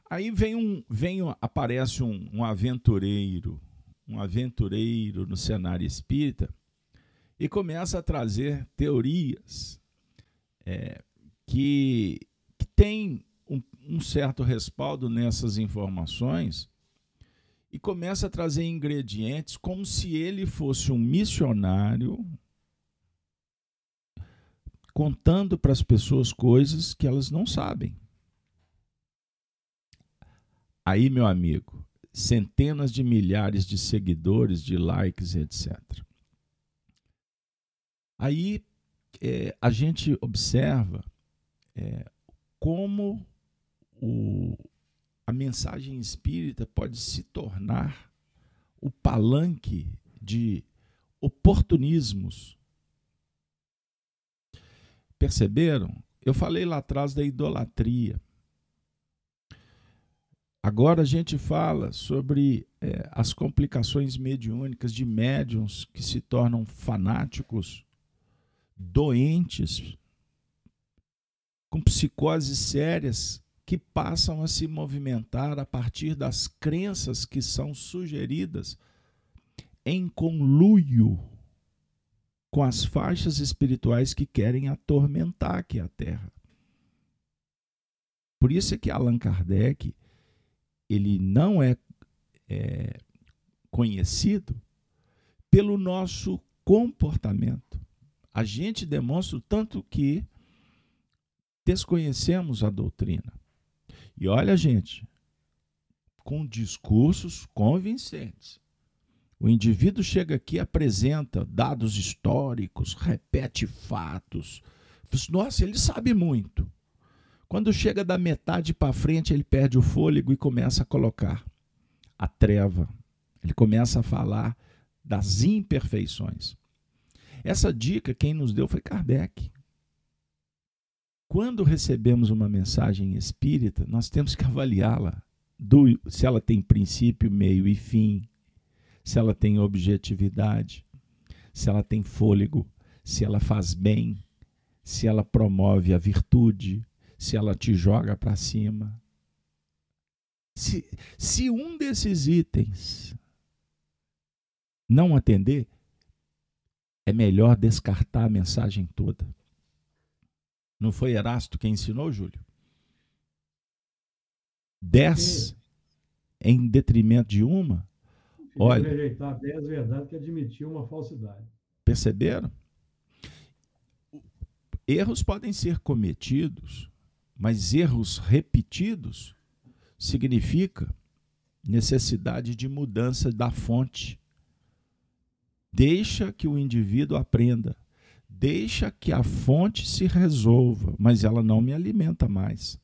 Aí vem um, vem, aparece um, um aventureiro, um aventureiro no cenário espírita e começa a trazer teorias é, que, que tem um, um certo respaldo nessas informações e começa a trazer ingredientes como se ele fosse um missionário contando para as pessoas coisas que elas não sabem. Aí, meu amigo, centenas de milhares de seguidores, de likes, etc. Aí é, a gente observa é, como o, a mensagem espírita pode se tornar o palanque de oportunismos. Perceberam? Eu falei lá atrás da idolatria. Agora a gente fala sobre é, as complicações mediúnicas de médiums que se tornam fanáticos, doentes, com psicoses sérias que passam a se movimentar a partir das crenças que são sugeridas em conluio com as faixas espirituais que querem atormentar aqui a Terra. Por isso é que Allan Kardec ele não é, é conhecido pelo nosso comportamento. A gente demonstra o tanto que desconhecemos a doutrina. E olha, gente, com discursos convincentes. O indivíduo chega aqui, apresenta dados históricos, repete fatos. Nossa, ele sabe muito. Quando chega da metade para frente, ele perde o fôlego e começa a colocar a treva. Ele começa a falar das imperfeições. Essa dica quem nos deu foi Kardec. Quando recebemos uma mensagem espírita, nós temos que avaliá-la, se ela tem princípio, meio e fim, se ela tem objetividade, se ela tem fôlego, se ela faz bem, se ela promove a virtude, se ela te joga para cima. Se, se um desses itens não atender, é melhor descartar a mensagem toda. Não foi Erasto quem ensinou, Júlio? Dez em detrimento de uma? Olha. rejeitar dez verdades que admitiu uma falsidade. Perceberam? Erros podem ser cometidos, mas erros repetidos significa necessidade de mudança da fonte. Deixa que o indivíduo aprenda deixa que a fonte se resolva, mas ela não me alimenta mais.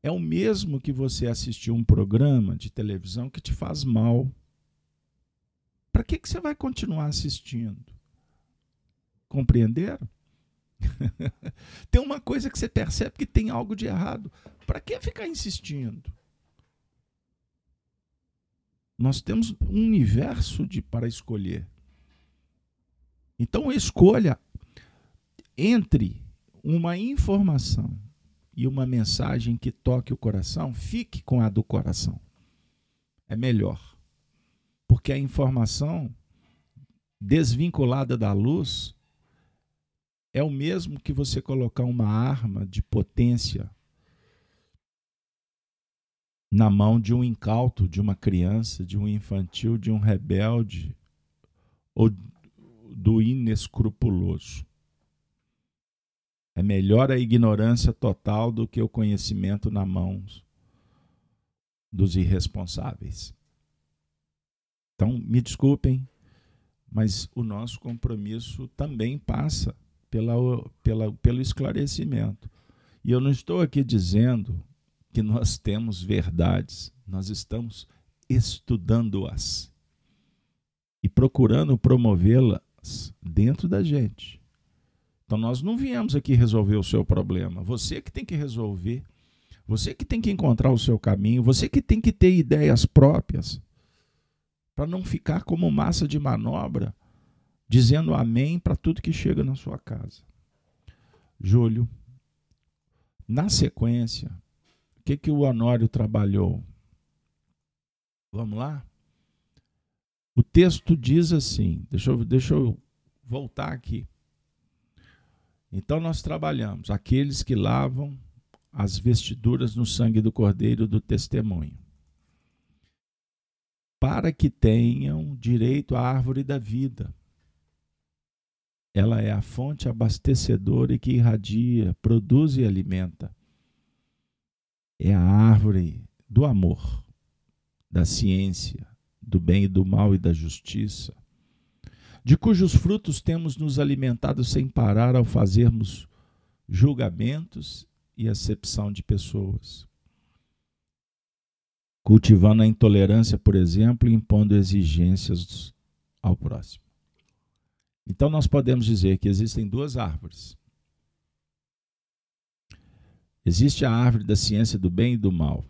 É o mesmo que você assistir um programa de televisão que te faz mal. Para que, que você vai continuar assistindo? Compreenderam? tem uma coisa que você percebe que tem algo de errado. Para que ficar insistindo? Nós temos um universo de para escolher. Então, escolha entre uma informação e uma mensagem que toque o coração, fique com a do coração. É melhor. Porque a informação desvinculada da luz é o mesmo que você colocar uma arma de potência na mão de um incauto, de uma criança, de um infantil, de um rebelde ou do inescrupuloso. É melhor a ignorância total do que o conhecimento na mão dos irresponsáveis. Então, me desculpem, mas o nosso compromisso também passa pela, pela, pelo esclarecimento. E eu não estou aqui dizendo que nós temos verdades, nós estamos estudando-as e procurando promovê-la dentro da gente. Então nós não viemos aqui resolver o seu problema. Você que tem que resolver. Você que tem que encontrar o seu caminho. Você que tem que ter ideias próprias. Para não ficar como massa de manobra, dizendo amém para tudo que chega na sua casa. Júlio, na sequência, que, que o Honório trabalhou? Vamos lá? O texto diz assim, deixa eu, deixa eu voltar aqui. Então nós trabalhamos aqueles que lavam as vestiduras no sangue do Cordeiro do testemunho, para que tenham direito à árvore da vida. Ela é a fonte abastecedora e que irradia, produz e alimenta. É a árvore do amor, da ciência, do bem e do mal e da justiça, de cujos frutos temos nos alimentado sem parar ao fazermos julgamentos e acepção de pessoas. Cultivando a intolerância, por exemplo, e impondo exigências ao próximo. Então, nós podemos dizer que existem duas árvores. Existe a árvore da ciência do bem e do mal,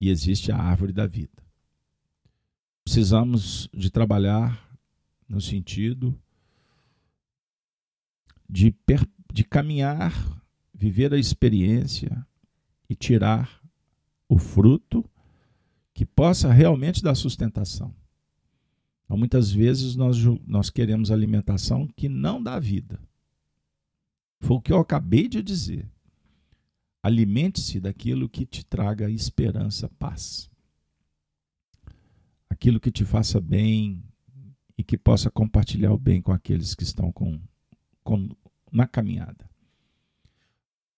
e existe a árvore da vida. Precisamos de trabalhar no sentido de, de caminhar, viver a experiência e tirar o fruto que possa realmente dar sustentação. Então, muitas vezes nós, nós queremos alimentação que não dá vida. Foi o que eu acabei de dizer. Alimente-se daquilo que te traga esperança, paz. Aquilo que te faça bem e que possa compartilhar o bem com aqueles que estão com, com, na caminhada.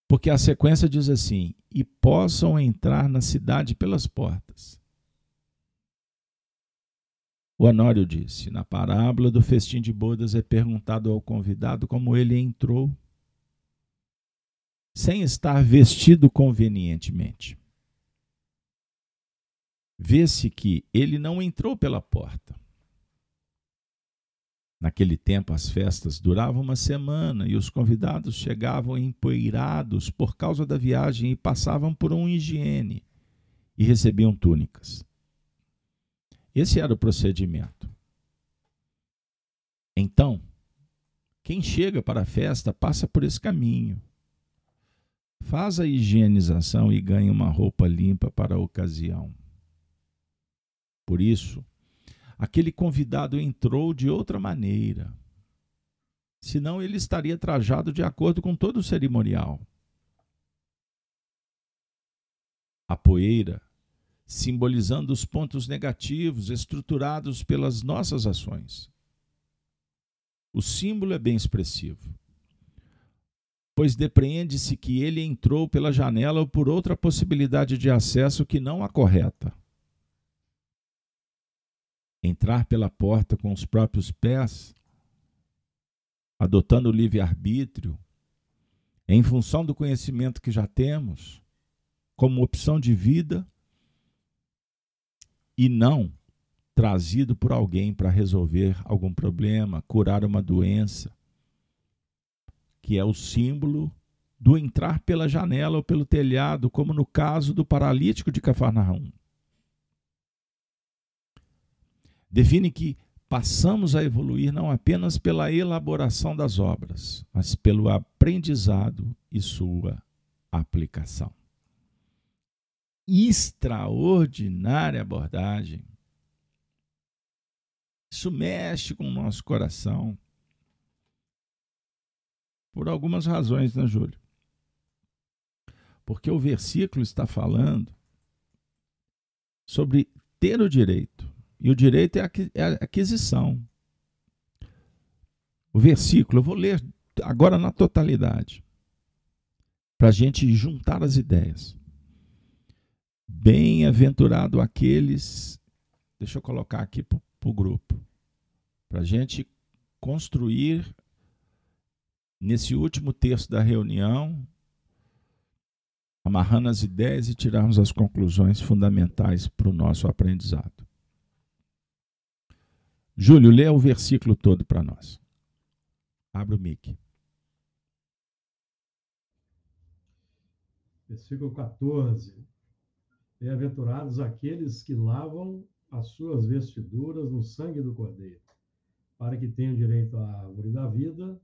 Porque a sequência diz assim: e possam entrar na cidade pelas portas. O Anório disse: na parábola do festim de bodas é perguntado ao convidado como ele entrou, sem estar vestido convenientemente. Vê-se que ele não entrou pela porta. Naquele tempo, as festas duravam uma semana e os convidados chegavam empoeirados por causa da viagem e passavam por uma higiene e recebiam túnicas. Esse era o procedimento. Então, quem chega para a festa passa por esse caminho. Faz a higienização e ganha uma roupa limpa para a ocasião. Por isso, aquele convidado entrou de outra maneira. Senão ele estaria trajado de acordo com todo o cerimonial. A poeira simbolizando os pontos negativos estruturados pelas nossas ações. O símbolo é bem expressivo, pois depreende-se que ele entrou pela janela ou por outra possibilidade de acesso que não a correta. Entrar pela porta com os próprios pés, adotando o livre-arbítrio, em função do conhecimento que já temos, como opção de vida, e não trazido por alguém para resolver algum problema, curar uma doença, que é o símbolo do entrar pela janela ou pelo telhado, como no caso do paralítico de Cafarnaum. Define que passamos a evoluir não apenas pela elaboração das obras, mas pelo aprendizado e sua aplicação extraordinária abordagem. Isso mexe com o nosso coração. Por algumas razões, né, Júlio? Porque o versículo está falando sobre ter o direito. E o direito é a é aquisição. O versículo, eu vou ler agora na totalidade, para a gente juntar as ideias. Bem-aventurado aqueles. Deixa eu colocar aqui para o grupo. Para a gente construir nesse último terço da reunião, amarrando as ideias e tirarmos as conclusões fundamentais para o nosso aprendizado. Júlio, lê o versículo todo para nós. Abra o mic. Versículo 14. Bem-aventurados aqueles que lavam as suas vestiduras no sangue do Cordeiro, para que tenham direito à árvore da vida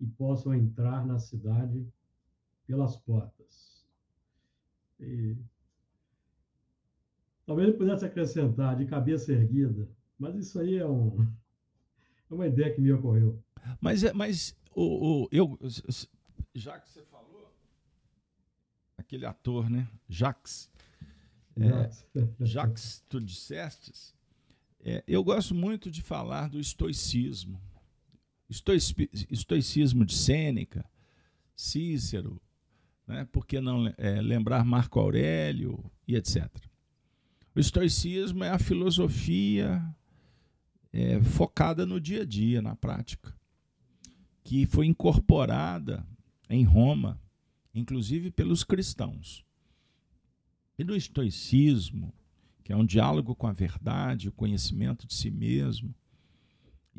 e possam entrar na cidade pelas portas. E... Talvez ele pudesse acrescentar de cabeça erguida, mas isso aí é, um, é uma ideia que me ocorreu. Mas, é, mas o, o, eu, já que você falou, aquele ator, né? Jacques, é, já que tu dissestes, é, eu gosto muito de falar do estoicismo. Estoicismo de Sêneca, Cícero, né? por que não é, lembrar Marco Aurélio e etc. O estoicismo é a filosofia é, focada no dia a dia, na prática, que foi incorporada em Roma inclusive pelos cristãos. E no estoicismo, que é um diálogo com a verdade, o conhecimento de si mesmo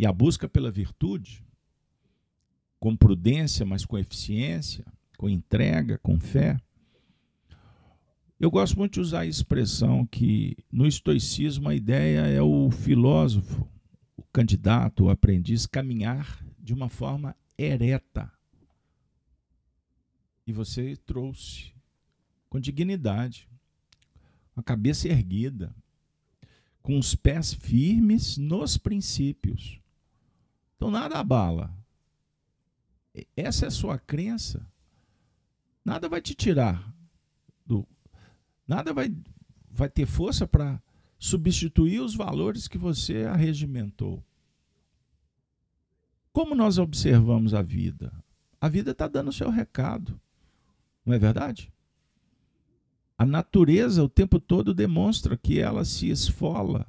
e a busca pela virtude, com prudência, mas com eficiência, com entrega, com fé. Eu gosto muito de usar a expressão que no estoicismo a ideia é o filósofo, o candidato, o aprendiz caminhar de uma forma ereta. E você trouxe com dignidade, a cabeça erguida, com os pés firmes nos princípios. Então nada abala. Essa é a sua crença. Nada vai te tirar do nada vai vai ter força para substituir os valores que você arregimentou. Como nós observamos a vida? A vida está dando o seu recado, não é verdade? A natureza o tempo todo demonstra que ela se esfola,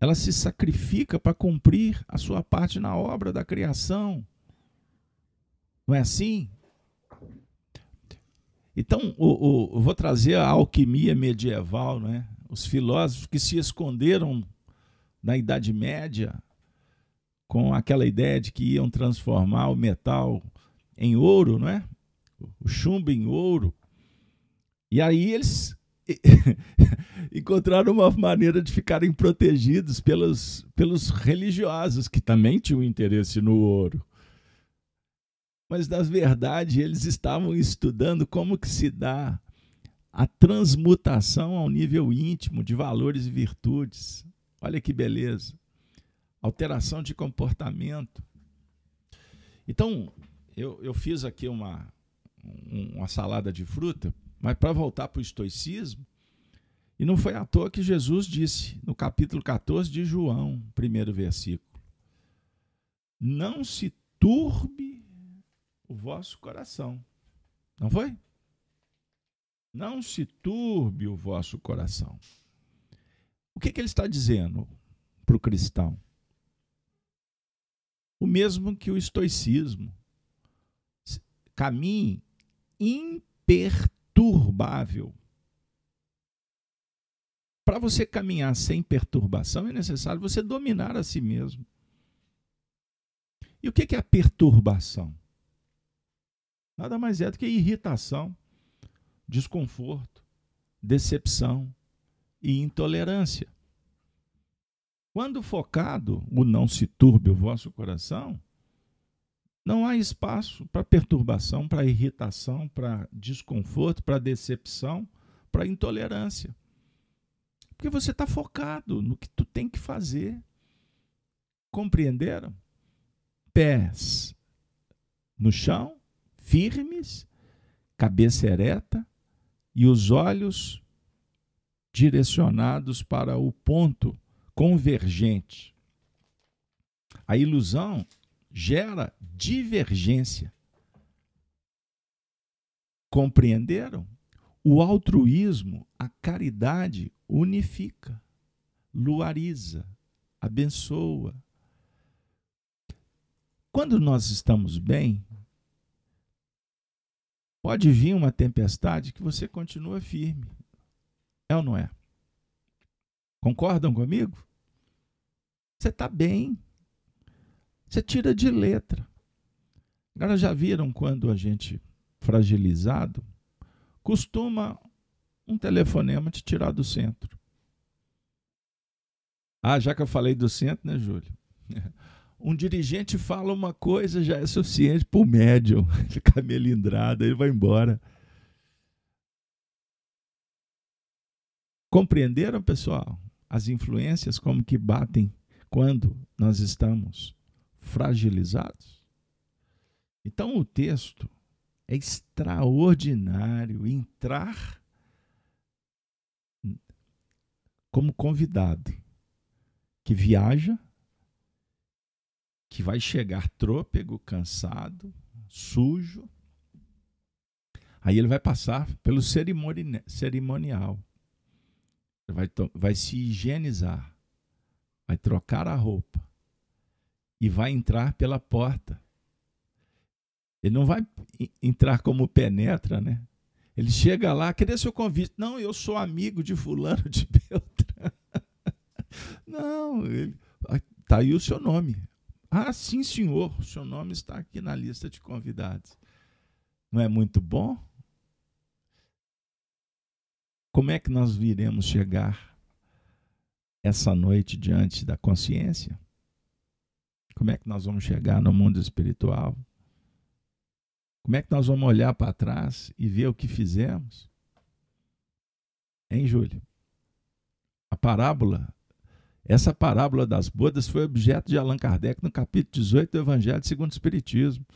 ela se sacrifica para cumprir a sua parte na obra da criação. Não é assim? Então, o, o, vou trazer a alquimia medieval, né? os filósofos que se esconderam na Idade Média com aquela ideia de que iam transformar o metal em ouro, não é? o chumbo em ouro. E aí eles encontraram uma maneira de ficarem protegidos pelos, pelos religiosos, que também tinham interesse no ouro. Mas, na verdade, eles estavam estudando como que se dá a transmutação ao nível íntimo de valores e virtudes. Olha que beleza. Alteração de comportamento. Então, eu, eu fiz aqui uma, uma salada de fruta, mas para voltar para o estoicismo, e não foi à toa que Jesus disse no capítulo 14 de João, primeiro versículo: Não se turbe o vosso coração. Não foi? Não se turbe o vosso coração. O que, que ele está dizendo para o cristão? O mesmo que o estoicismo. Caminhe imperturbável para você caminhar sem perturbação, é necessário você dominar a si mesmo. E o que é a perturbação? Nada mais é do que irritação, desconforto, decepção e intolerância. Quando focado, o não se turbe o vosso coração, não há espaço para perturbação, para irritação, para desconforto, para decepção, para intolerância. Porque você está focado no que tu tem que fazer. Compreenderam? Pés no chão, firmes, cabeça ereta e os olhos direcionados para o ponto convergente. A ilusão gera divergência. Compreenderam? O altruísmo, a caridade, unifica, luariza, abençoa. Quando nós estamos bem, pode vir uma tempestade que você continua firme. É ou não é? Concordam comigo? Você está bem. Você tira de letra. Agora já viram quando a gente fragilizado costuma um telefonema te tirar do centro. Ah, já que eu falei do centro, né, Júlio? Um dirigente fala uma coisa já é suficiente para o médium ficar melindrado, ele vai embora. Compreenderam, pessoal? As influências como que batem quando nós estamos fragilizados? Então o texto é extraordinário entrar como convidado que viaja, que vai chegar trôpego, cansado, sujo. Aí ele vai passar pelo cerimonial. Vai, vai se higienizar, vai trocar a roupa e vai entrar pela porta Ele não vai entrar como penetra, né? Ele chega lá, cadê seu convite? Não, eu sou amigo de fulano de Beltrano. Não, está aí o seu nome. Ah, sim, senhor, o seu nome está aqui na lista de convidados. Não é muito bom? Como é que nós viremos chegar essa noite diante da consciência? Como é que nós vamos chegar no mundo espiritual? Como é que nós vamos olhar para trás e ver o que fizemos? Hein, Júlio? A parábola, essa parábola das bodas foi objeto de Allan Kardec no capítulo 18 do Evangelho segundo o Espiritismo.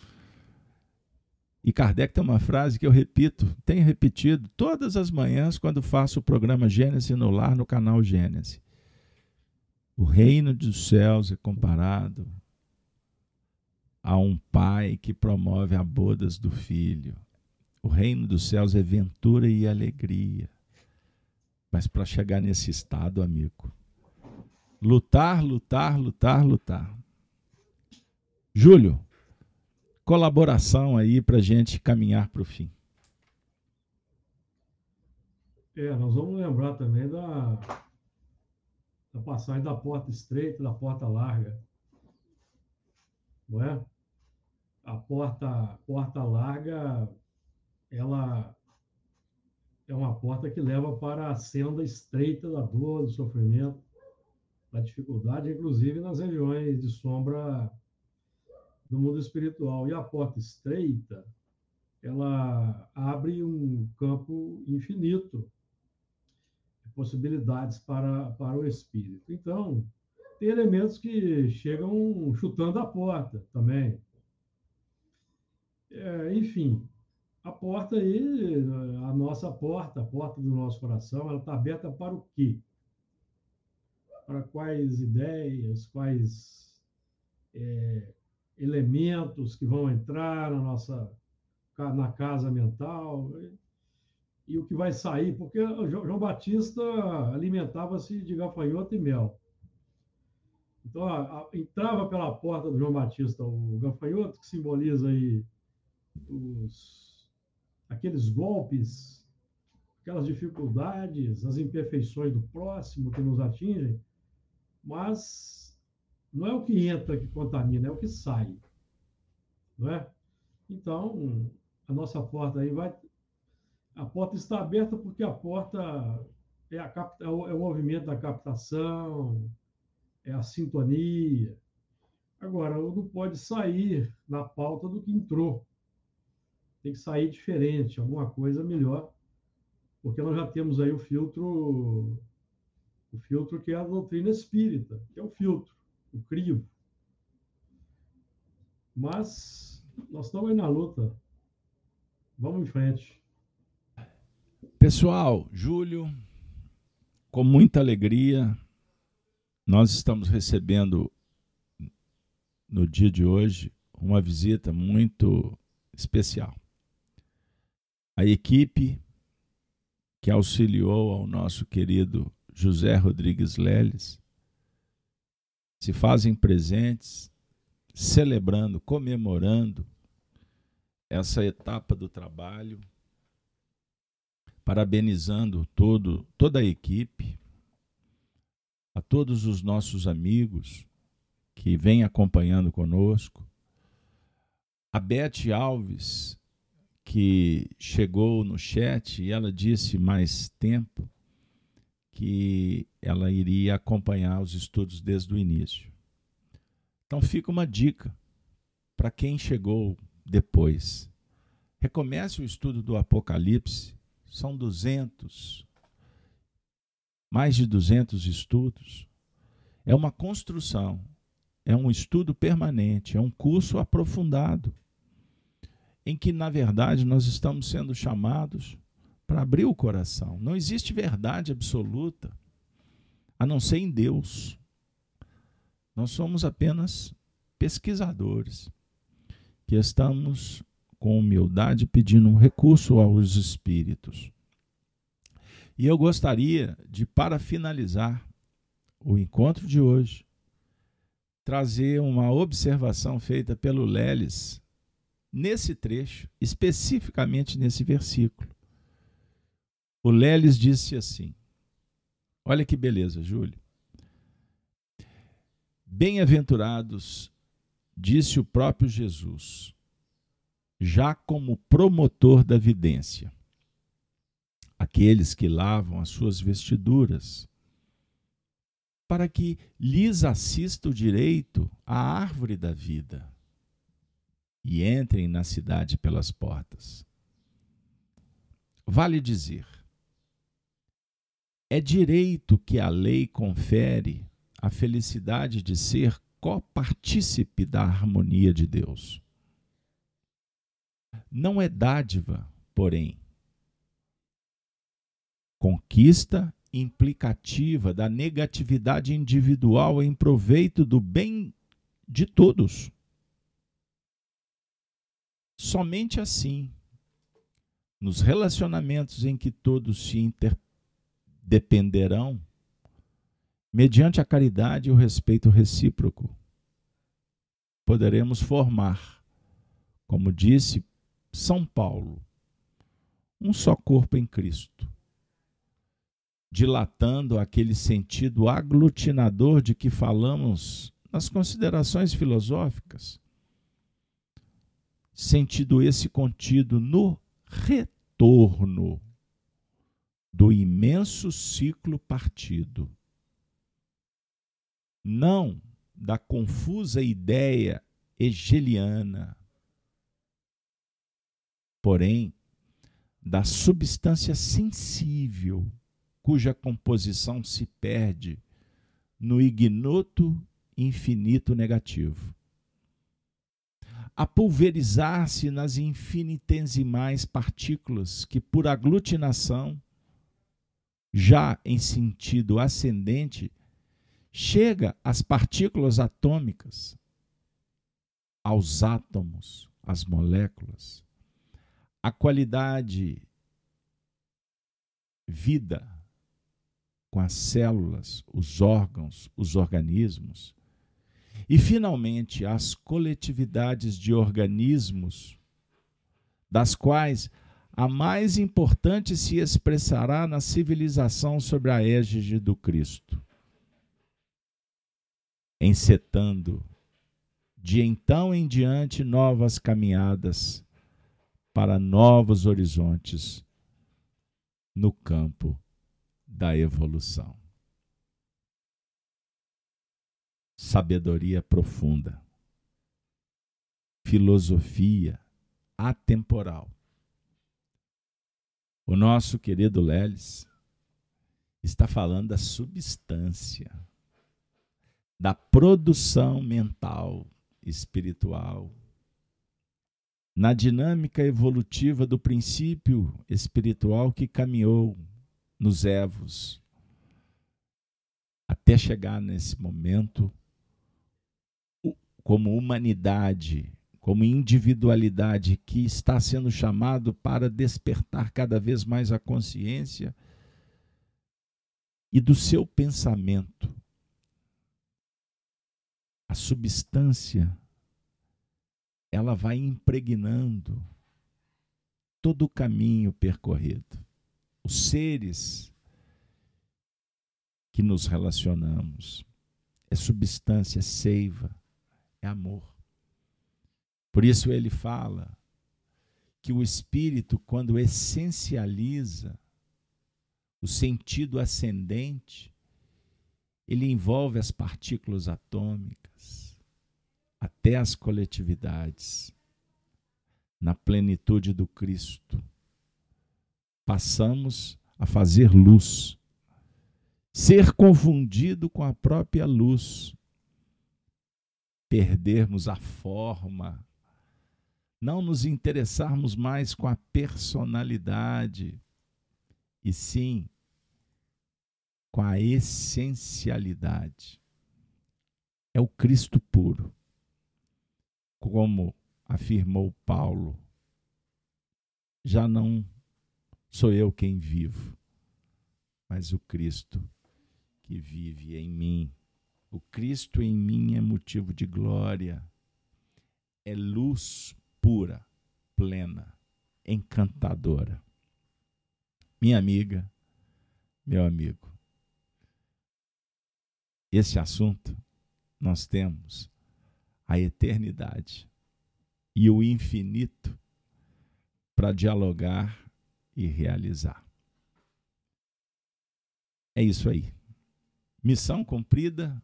E Kardec tem uma frase que eu repito, tenho repetido todas as manhãs quando faço o programa Gênesis no Lar no canal Gênesis. O reino dos céus é comparado a um pai que promove a bodas do filho. O reino dos céus é ventura e alegria. Mas para chegar nesse estado, amigo, lutar, lutar, lutar, lutar. Júlio, colaboração aí para gente caminhar para o fim. É, nós vamos lembrar também da, da passagem da porta estreita, da porta larga. Não é? A porta, porta larga, ela é uma porta que leva para a senda estreita da dor, do sofrimento, da dificuldade, inclusive nas regiões de sombra do mundo espiritual. E a porta estreita, ela abre um campo infinito de possibilidades para, para o espírito. Então, tem elementos que chegam chutando a porta também. É, enfim, a porta aí, a nossa porta, a porta do nosso coração, ela está aberta para o quê? Para quais ideias, quais é, elementos que vão entrar na nossa na casa mental e o que vai sair, porque João Batista alimentava-se de gafanhoto e mel. Então, a, a, entrava pela porta do João Batista o gafanhoto, que simboliza aí os, aqueles golpes, aquelas dificuldades, as imperfeições do próximo que nos atingem, mas não é o que entra que contamina, é o que sai. Não é? Então, a nossa porta aí vai. A porta está aberta porque a porta é, a, é, o, é o movimento da captação, é a sintonia. Agora, não pode sair na pauta do que entrou tem que sair diferente, alguma coisa melhor, porque nós já temos aí o filtro, o filtro que é a doutrina espírita, que é o filtro, o crivo. Mas nós estamos aí na luta. Vamos em frente. Pessoal, Júlio, com muita alegria, nós estamos recebendo no dia de hoje uma visita muito especial a equipe que auxiliou ao nosso querido José Rodrigues Leles se fazem presentes, celebrando, comemorando essa etapa do trabalho, parabenizando todo, toda a equipe, a todos os nossos amigos que vêm acompanhando conosco, a Bete Alves, que chegou no chat e ela disse mais tempo que ela iria acompanhar os estudos desde o início. Então fica uma dica para quem chegou depois. Recomece o estudo do Apocalipse, são 200, mais de 200 estudos. É uma construção, é um estudo permanente, é um curso aprofundado em que, na verdade, nós estamos sendo chamados para abrir o coração. Não existe verdade absoluta a não ser em Deus. Nós somos apenas pesquisadores que estamos com humildade pedindo um recurso aos espíritos. E eu gostaria de, para finalizar o encontro de hoje, trazer uma observação feita pelo Leles nesse trecho, especificamente nesse versículo. O Leles disse assim: Olha que beleza, Júlio. Bem-aventurados, disse o próprio Jesus, já como promotor da vidência, aqueles que lavam as suas vestiduras, para que lhes assista o direito à árvore da vida e entrem na cidade pelas portas. Vale dizer, é direito que a lei confere a felicidade de ser copartícipe da harmonia de Deus. Não é dádiva, porém, conquista implicativa da negatividade individual em proveito do bem de todos. Somente assim, nos relacionamentos em que todos se interdependerão, mediante a caridade e o respeito recíproco, poderemos formar, como disse São Paulo, um só corpo em Cristo, dilatando aquele sentido aglutinador de que falamos nas considerações filosóficas sentido esse contido no retorno do imenso ciclo partido. Não da confusa ideia hegeliana, porém da substância sensível cuja composição se perde no ignoto infinito negativo a pulverizar-se nas infinitesimais partículas que, por aglutinação, já em sentido ascendente, chega às partículas atômicas, aos átomos, às moléculas. A qualidade vida com as células, os órgãos, os organismos, e, finalmente, as coletividades de organismos, das quais a mais importante se expressará na civilização sobre a égide do Cristo, encetando de então em diante novas caminhadas para novos horizontes no campo da evolução sabedoria profunda, filosofia atemporal. O nosso querido Leles está falando da substância, da produção mental, espiritual, na dinâmica evolutiva do princípio espiritual que caminhou nos Evos, até chegar nesse momento como humanidade, como individualidade que está sendo chamado para despertar cada vez mais a consciência e do seu pensamento. A substância ela vai impregnando todo o caminho percorrido. Os seres que nos relacionamos é substância, é seiva é amor. Por isso ele fala que o espírito, quando essencializa o sentido ascendente, ele envolve as partículas atômicas até as coletividades na plenitude do Cristo. Passamos a fazer luz, ser confundido com a própria luz perdermos a forma, não nos interessarmos mais com a personalidade, e sim com a essencialidade. É o Cristo puro. Como afirmou Paulo, já não sou eu quem vivo, mas o Cristo que vive em mim. O Cristo em mim é motivo de glória, é luz pura, plena, encantadora. Minha amiga, meu amigo, esse assunto nós temos a eternidade e o infinito para dialogar e realizar. É isso aí. Missão cumprida,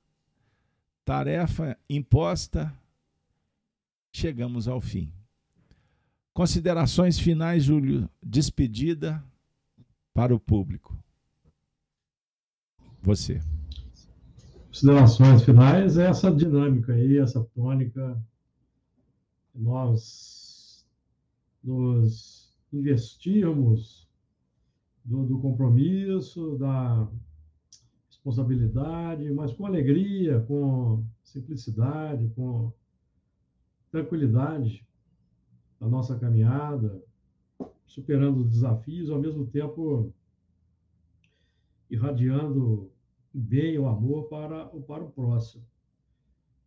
tarefa imposta, chegamos ao fim. Considerações finais, Júlio, despedida para o público. Você. Considerações finais é essa dinâmica aí, essa tônica. Nós nos investirmos do, do compromisso, da responsabilidade, mas com alegria, com simplicidade, com tranquilidade na nossa caminhada, superando os desafios, ao mesmo tempo irradiando bem, o amor para, para o próximo.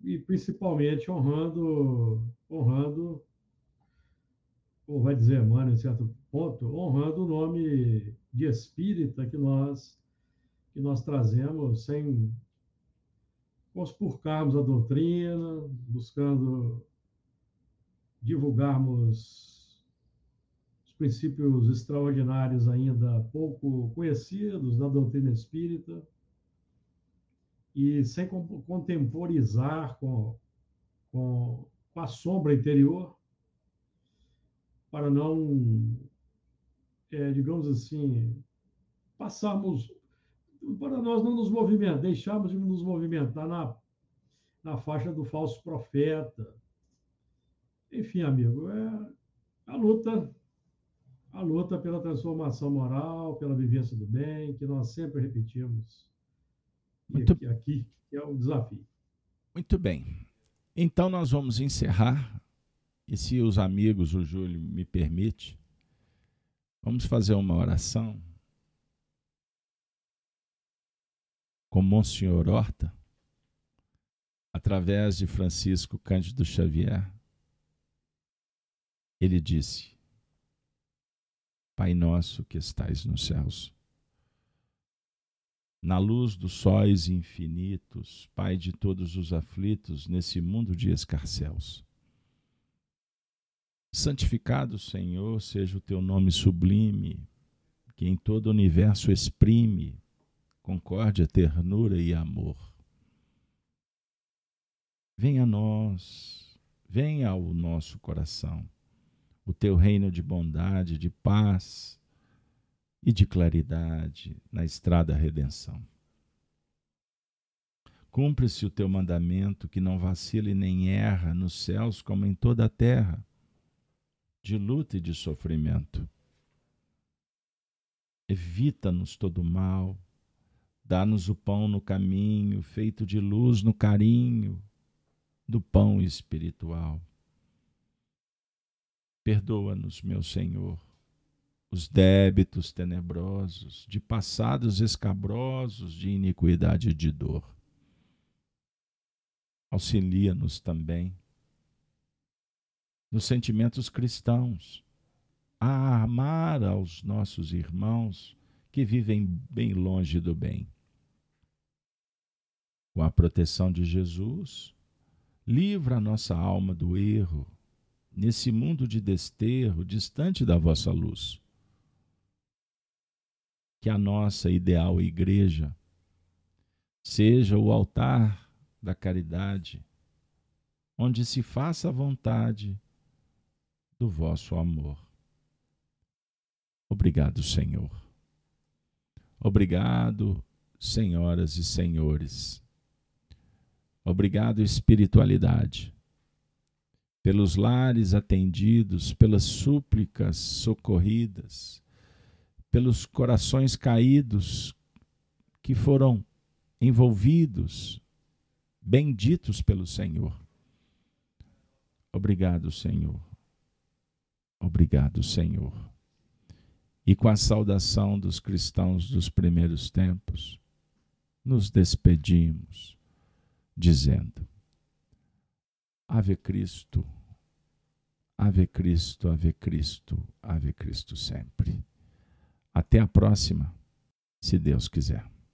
E principalmente honrando, honrando, como vai dizer Emmanuel em certo ponto, honrando o nome de espírita que nós que nós trazemos sem conspurcarmos a doutrina, buscando divulgarmos os princípios extraordinários ainda pouco conhecidos da doutrina espírita e sem contemporizar com, com, com a sombra interior, para não, é, digamos assim, passarmos, para nós não nos movimentar, deixarmos de nos movimentar na, na faixa do falso profeta, enfim, amigo, é a luta, a luta pela transformação moral, pela vivência do bem, que nós sempre repetimos. Muito... E aqui, aqui é o desafio. Muito bem. Então nós vamos encerrar. E se os amigos, o Júlio me permite, vamos fazer uma oração com Monsenhor Horta, através de Francisco Cândido Xavier ele disse: Pai nosso que estais nos céus, na luz dos sóis infinitos, Pai de todos os aflitos nesse mundo de escarcéus. Santificado, Senhor, seja o teu nome sublime, que em todo o universo exprime concórdia, ternura e amor. Venha a nós, venha ao nosso coração o teu reino de bondade, de paz e de claridade na estrada à redenção. Cumpre-se o teu mandamento que não vacile nem erra nos céus como em toda a terra, de luta e de sofrimento. Evita-nos todo mal, dá-nos o pão no caminho, feito de luz no carinho do pão espiritual Perdoa-nos, meu Senhor, os débitos tenebrosos, de passados escabrosos de iniquidade e de dor. Auxilia-nos também nos sentimentos cristãos, a amar aos nossos irmãos que vivem bem longe do bem. Com a proteção de Jesus, livra a nossa alma do erro, nesse mundo de desterro, distante da vossa luz. Que a nossa ideal igreja seja o altar da caridade, onde se faça a vontade do vosso amor. Obrigado, Senhor. Obrigado, senhoras e senhores. Obrigado, espiritualidade pelos lares atendidos, pelas súplicas socorridas, pelos corações caídos que foram envolvidos, benditos pelo Senhor. Obrigado, Senhor. Obrigado, Senhor. E com a saudação dos cristãos dos primeiros tempos, nos despedimos, dizendo: Ave Cristo, Ave Cristo, Ave Cristo, Ave Cristo sempre. Até a próxima, se Deus quiser.